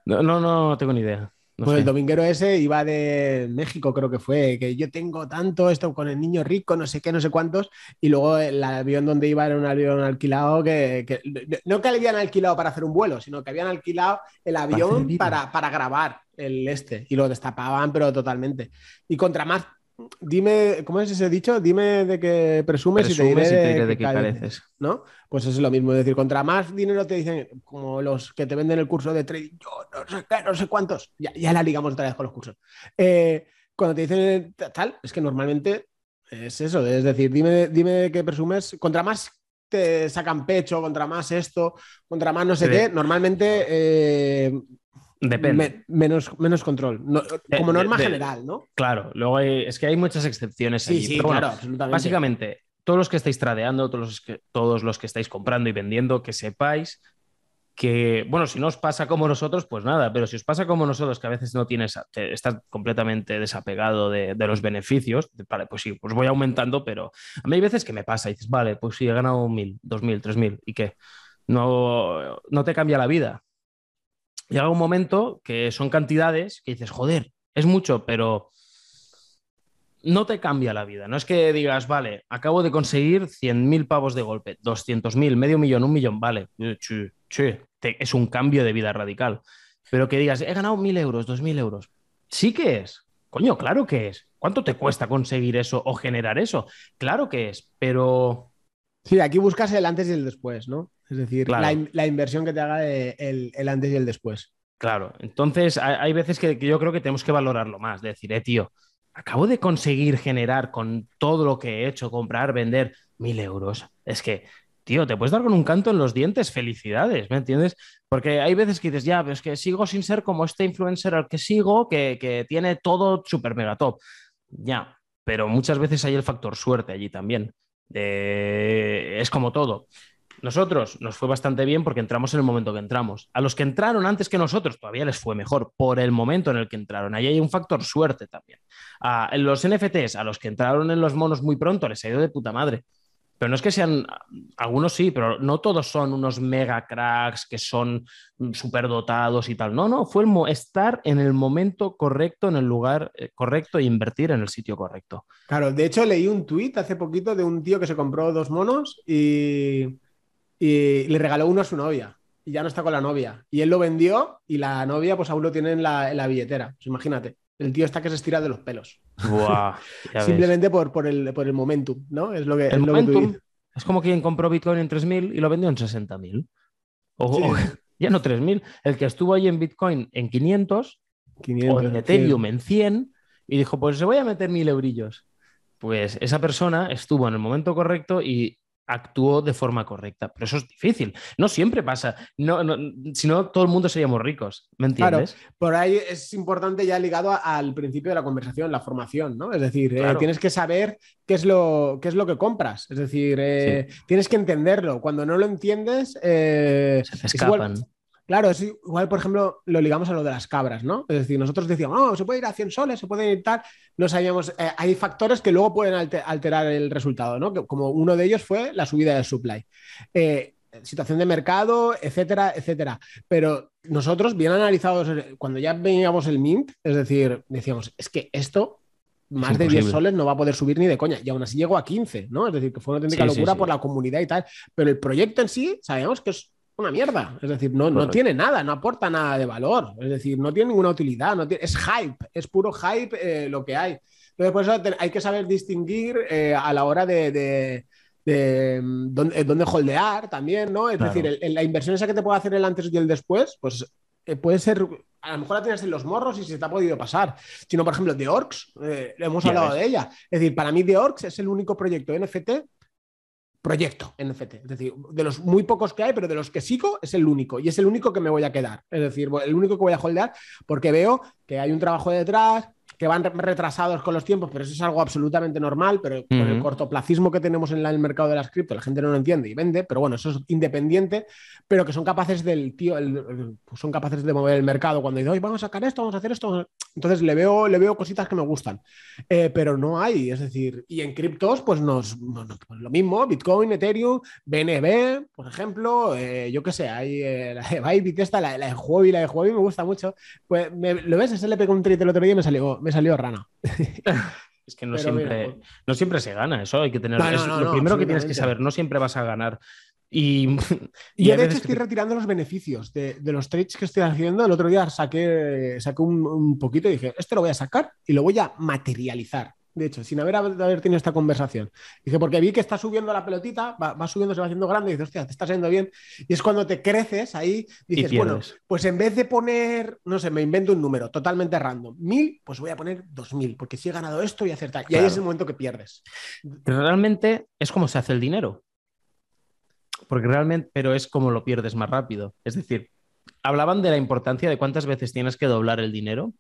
No, no, no tengo ni idea. Pues el dominguero ese iba de México, creo que fue, que yo tengo tanto esto con el niño rico, no sé qué, no sé cuántos, y luego el avión donde iba era un avión alquilado que, no que habían alquilado para hacer un vuelo, sino que habían alquilado el avión para, para grabar el este y lo destapaban, pero totalmente. Y contra más Dime, ¿cómo es ese dicho? Dime de qué presumes, y te diré, de, qué careces. ¿No? Pues es lo mismo. Es decir, contra más dinero te dicen, como los que te venden el curso de trading, yo no sé qué, no sé cuántos. Ya, ya la ligamos otra vez con los cursos. Eh, cuando te dicen tal, es que normalmente es eso. Es decir, dime, dime de qué presumes. Contra más te sacan pecho, contra más esto, contra más no sé qué, normalmente eh, Depende. menos, menos control, como norma general, ¿no? Claro, luego es que hay muchas excepciones sí, claro, absolutamente. Básicamente, todos los que estáis tradeando, todos los que, todos los que estáis comprando y vendiendo, que sepáis que, bueno, si no os pasa como nosotros, pues nada, pero si os pasa como nosotros, que a veces no tienes, estás completamente desapegado de, los beneficios, vale, pues sí, pues voy aumentando, pero a mí hay veces que me pasa y dices, vale, pues sí, he ganado mil, dos mil, tres mil, ¿y qué? No, no te cambia la vida llega un momento que son cantidades que dices, joder, es mucho, pero no te cambia la vida. No es que digas, vale, acabo de conseguir 100.000 pavos de golpe, 200.000, medio millón, un millón, vale, es un cambio de vida radical. Pero que digas, he ganado 1.000 euros, 2.000 euros. Sí que es. Coño, claro que es. ¿Cuánto te cuesta conseguir eso o generar eso? Claro que es, pero... Sí, aquí buscas el antes y el después, ¿no? Es decir, la, inversión que te haga el, antes y el después. Claro, entonces hay, veces que, yo creo que tenemos que valorarlo más, de decir, eh, tío, acabo de conseguir generar con todo lo que he hecho, comprar, vender mil euros. Es que, tío, te puedes dar con un canto en los dientes, felicidades, ¿me entiendes? Porque hay veces que dices, ya, pero es que sigo sin ser como este influencer al que sigo, que, que tiene todo súper mega top. Ya, pero muchas veces hay el factor suerte allí también. es como todo. Nosotros nos fue bastante bien porque entramos en el momento que entramos. A los que entraron antes que nosotros todavía les fue mejor por el momento en el que entraron. Ahí hay un factor suerte también. A los NFTs, a los que entraron en los monos muy pronto, les ha ido de puta madre. Pero no es que sean, algunos sí, pero no todos son unos mega cracks que son súper dotados y tal. No, no, fue estar en el momento correcto, en el lugar eh, correcto e invertir en el sitio correcto. Claro, de hecho leí un tuit hace poquito de un tío que se compró dos monos y y le regaló uno a su novia y ya no está con la novia. Y él lo vendió y la novia pues aún lo tiene en la, billetera. Pues imagínate, el tío está que se estira de los pelos. Simplemente por, por, el, por el momentum, ¿no? Es lo que, el momentum, es como quien compró Bitcoin en 3.000 y lo vendió en 60.000. O, ya no 3.000. El que estuvo ahí en Bitcoin en 500, 500 o en Ethereum en 100 y dijo, pues se voy a meter mil eurillos. Pues esa persona estuvo en el momento correcto y actuó de forma correcta. Pero eso es difícil. No siempre pasa. No, si no, todo el mundo seríamos ricos. ¿Me entiendes? Claro, por ahí es importante ya ligado al principio de la conversación, la formación, ¿no? Es decir, eh, tienes que saber qué es lo, qué es lo que compras. Es decir, eh, tienes que entenderlo. Cuando no lo entiendes, eh, se escapan. Claro, es igual, por ejemplo, lo ligamos a lo de las cabras, ¿no? Es decir, nosotros decíamos, no, se puede ir a 100 soles, se puede ir tal. No sabíamos, eh, hay factores que luego pueden alterar el resultado, ¿no? como uno de ellos fue la subida del supply. Eh, situación de mercado, etcétera, etcétera. Pero nosotros, bien analizados, cuando ya veníamos el Mint, es decir, decíamos, es que esto más de 10 soles no va a poder subir ni de coña. Y aún así llegó a 15, ¿no? Es decir, que fue una auténtica locura por la comunidad y tal. Pero el proyecto en sí, sabemos que es una mierda. Es decir, no, no tiene nada, no aporta nada de valor. Es decir, no tiene ninguna utilidad. No tiene, es hype, es puro hype eh, lo que hay. Entonces, por eso hay que saber distinguir eh, a la hora de, de, mm, dónde, holdear también, ¿no? Es decir, la inversión esa que te puede hacer el antes y el después, pues eh, puede ser, a lo mejor la tienes en los morros y se te ha podido pasar. Sino, por ejemplo, The Orcs, hemos hablado de ella. Es decir, para mí The Orcs es el único proyecto NFT proyecto NFT. Es decir, de los muy pocos que hay, pero de los que sigo es el único. Y es el único que me voy a quedar. Es decir, el único que voy a holdear porque veo que hay un trabajo detrás, que van retrasados con los tiempos, pero eso es algo absolutamente normal, pero con el cortoplacismo que tenemos en el mercado de las cripto, la gente no lo entiende y vende, pero bueno, eso es independiente, pero que son capaces del tío, pues son capaces de mover el mercado cuando dicen, vamos a sacar esto, vamos a hacer esto. Entonces le veo, le veo cositas que me gustan, eh, pero no hay, es decir, y en criptos, pues nos, lo mismo, Bitcoin, Ethereum, BNB, por ejemplo, eh, yo qué sé, hay eh, la de Bybit, esta, la, la de Huobi, la de Huobi me gusta mucho. Pues lo ves, ese le pegó un trite el otro día y me salió me salió rana. Es que no siempre, pues no siempre se gana, eso hay que tener. lo primero que tienes que saber, no siempre vas a ganar. Y, y, de hecho estoy retirando los beneficios de, los trades que estoy haciendo. El otro día saqué, saqué un, un, poquito y dije, este lo voy a sacar y lo voy a materializar de hecho, sin haber, haber tenido esta conversación. Dice, porque vi que está subiendo la pelotita, va, subiendo, se va haciendo grande, y dices, hostia, te está yendo bien. Y es cuando te creces ahí, dices, bueno, pues en vez de poner, no sé, me invento un número totalmente random, mil, pues voy a poner dos mil, porque si he ganado esto y acertar. Y ahí es el momento que pierdes. Realmente es como se hace el dinero. Porque realmente, pero es como lo pierdes más rápido. Es decir, hablaban de la importancia de cuántas veces tienes que doblar el dinero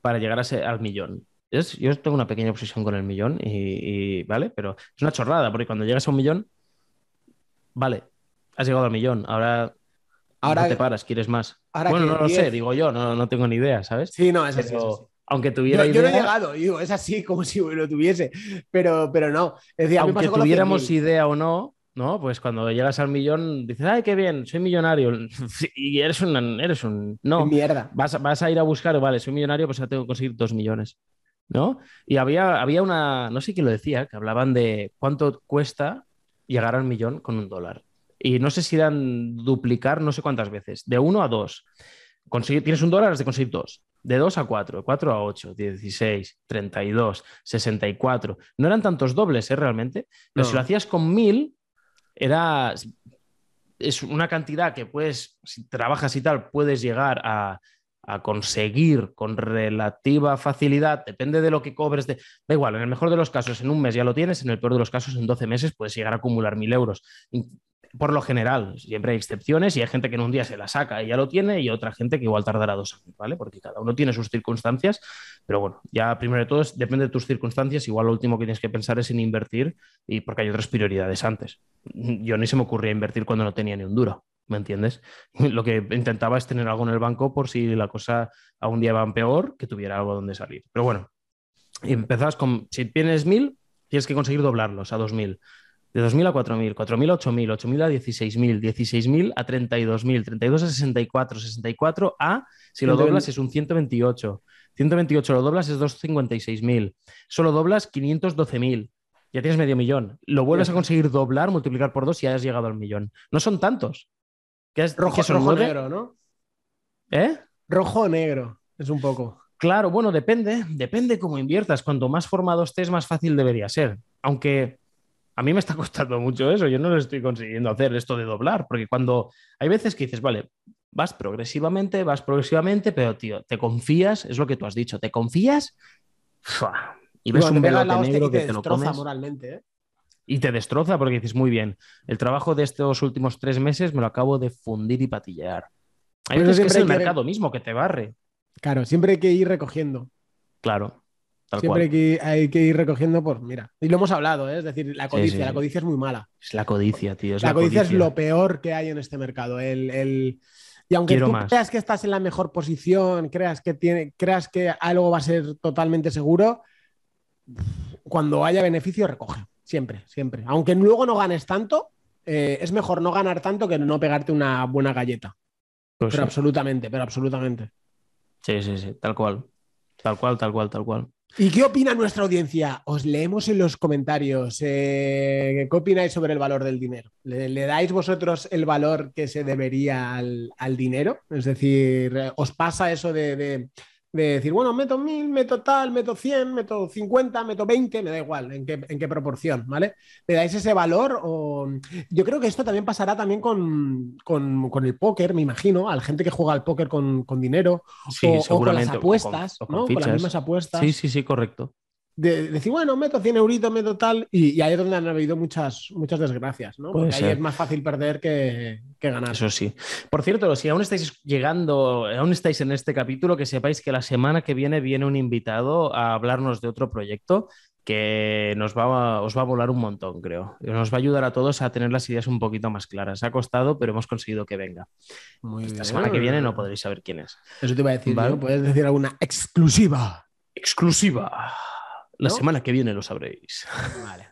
para llegar a al millón yo tengo una pequeña obsesión con el millón y, ¿vale? Pero es una chorrada, porque cuando llegas a un millón, vale, has llegado al millón, ahora, ahora no te paras, quieres más. bueno, no lo sé, digo yo, no, no, tengo ni idea, ¿sabes? Sí, no, es así. Aunque tuviera yo, yo no he llegado, digo, es así como si lo tuviese, pero, pero no. Es decir, aunque tuviéramos idea o no, ¿no? Pues cuando llegas al millón, dices, ay, qué bien, soy millonario. y eres un, eres un, no, mierda. Vas, vas a ir a buscar, vale, soy millonario, pues ahora tengo que conseguir dos millones. ¿No? Y había, había una, no sé quién lo decía, que hablaban de cuánto cuesta llegar al millón con un dólar. Y no sé si dan duplicar no sé cuántas veces, de uno a dos. Conseguir, tienes un dólar, has de conseguir dos. De dos a cuatro, cuatro a ocho, dieciséis, treinta y dos, sesenta y cuatro. No eran tantos dobles, ¿eh? Realmente. Pero si lo hacías con mil, era... Es una cantidad que puedes, si trabajas y tal, puedes llegar a a conseguir con relativa facilidad, depende de lo que cobres, de... da igual, en el mejor de los casos en un mes ya lo tienes, en el peor de los casos en 12 meses puedes llegar a acumular mil euros. Por lo general, siempre hay excepciones y hay gente que en un día se la saca y ya lo tiene y otra gente que igual tardará dos años, ¿vale? Porque cada uno tiene sus circunstancias, pero bueno, ya primero de todo depende de tus circunstancias, igual lo último que tienes que pensar es en invertir y porque hay otras prioridades antes. Yo ni se me ocurría invertir cuando no tenía ni un duro. ¿Me entiendes? Lo que intentaba es tener algo en el banco por si la cosa a un día va peor, que tuviera algo donde salir. Pero bueno, empezás con, si tienes mil, tienes que conseguir doblarlos a dos mil. De 2.000 a 4.000, 4.000 a 8.000, 8.000 a 16.000, 16.000 a 32.000, 32 a 64, 64 a, si lo doblas es un 128, 128 lo doblas es 256.000, solo doblas 512.000, ya tienes medio millón. Lo vuelves a conseguir doblar, multiplicar por dos y ya has llegado al millón. No son tantos. ¿Qué es rojo, rojo negro, ¿no? ¿Eh? Rojo o negro, es un poco. Claro, bueno, depende, depende cómo inviertas. Cuanto más formado estés, más fácil debería ser. Aunque a mí me está costando mucho eso, yo no lo estoy consiguiendo hacer esto de doblar, porque cuando hay veces que dices, vale, vas progresivamente, vas progresivamente, pero tío, te confías, es lo que tú has dicho, te confías y ves un velote negro que te, lo comes. moralmente, ¿eh? Y te destroza porque dices, muy bien, el trabajo de estos últimos tres meses me lo acabo de fundir y patillear. Hay veces que es el mercado mismo que te barre. Claro, siempre hay que ir recogiendo. Claro. siempre Hay, que, ir recogiendo, pues mira. Y lo hemos hablado, ¿eh? es decir, la codicia. La codicia es muy mala. Es la codicia, tío. la, codicia, es lo peor que hay en este mercado. El, Y aunque tú creas que estás en la mejor posición, creas que, tiene, creas que algo va a ser totalmente seguro, cuando haya beneficio, recoge. Siempre, siempre. Aunque luego no ganes tanto, eh, es mejor no ganar tanto que no pegarte una buena galleta. Pues pero absolutamente, pero absolutamente. Sí, sí, sí, tal cual. Tal cual, tal cual, tal cual. ¿Y qué opina nuestra audiencia? Os leemos en los comentarios. Eh, ¿Qué opináis sobre el valor del dinero? ¿Le, dais vosotros el valor que se debería al, dinero? Es decir, ¿os pasa eso de, de decir, bueno, meto mil, meto tal, meto 100, meto 50, meto 20, me da igual en qué, en qué proporción, ¿vale? ¿Le dais ese valor? O... Yo creo que esto también pasará también con, con, el póker, me imagino, a la gente que juega al póker con, dinero o, con las apuestas, ¿no? Con las mismas apuestas. Sí, sí, sí, correcto de, decir, bueno, meto 100 euritos, meto tal, y, ahí es donde han habido muchas, muchas desgracias, ¿no? Porque ahí es más fácil perder que, ganar. Eso sí. Por cierto, si aún estáis llegando, aún estáis en este capítulo, que sepáis que la semana que viene viene un invitado a hablarnos de otro proyecto que nos va os va a volar un montón, creo. Nos va a ayudar a todos a tener las ideas un poquito más claras. Ha costado, pero hemos conseguido que venga. Muy Esta semana que viene no podréis saber quién es. Eso te iba a decir, Puedes decir alguna exclusiva. Exclusiva. La semana que viene lo sabréis. Vale.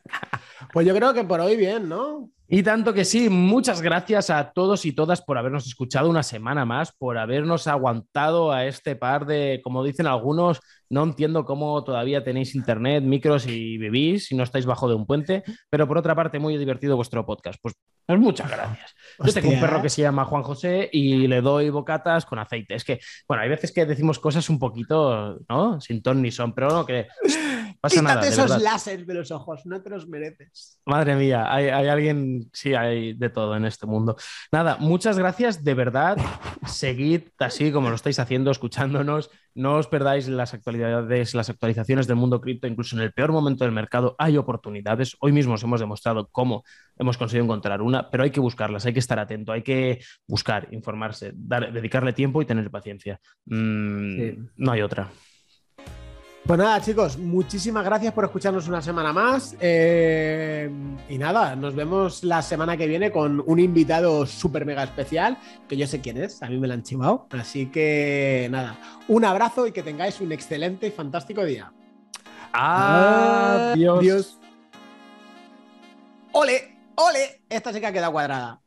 Pues yo creo que por hoy bien, ¿no? Y tanto que sí, muchas gracias a todos y todas por habernos escuchado una semana más, por habernos aguantado a este par de, como dicen algunos, no entiendo cómo todavía tenéis internet, micros y vivís si no estáis bajo de un puente, pero por otra parte, muy divertido vuestro podcast. Pues, pues muchas gracias. Yo tengo un perro que se llama Juan José y le doy bocatas con aceite. Es que, bueno, hay veces que decimos cosas un poquito, ¿no? Sin ton ni son, pero no, que pasa nada. esos láseres de los ojos, no te los mereces. Madre mía, hay, alguien, sí, hay de todo en este mundo. Nada, muchas gracias, de verdad. Seguid así como lo estáis haciendo, escuchándonos. No os perdáis las actualidades, las actualizaciones del mundo cripto, incluso en el peor momento del mercado hay oportunidades. Hoy mismo os hemos demostrado cómo hemos conseguido encontrar una, pero hay que buscarlas, hay que estar atento, hay que buscar, informarse, dedicarle tiempo y tener paciencia. Mm, no hay otra. Pues nada, chicos, muchísimas gracias por escucharnos una semana más. Eh, y nada, nos vemos la semana que viene con un invitado súper mega especial, que yo sé quién es, a mí me lo han chivado. Así que nada, un abrazo y que tengáis un excelente y fantástico día. Adiós. Adiós. Ole, ole, esta sí que ha quedado cuadrada.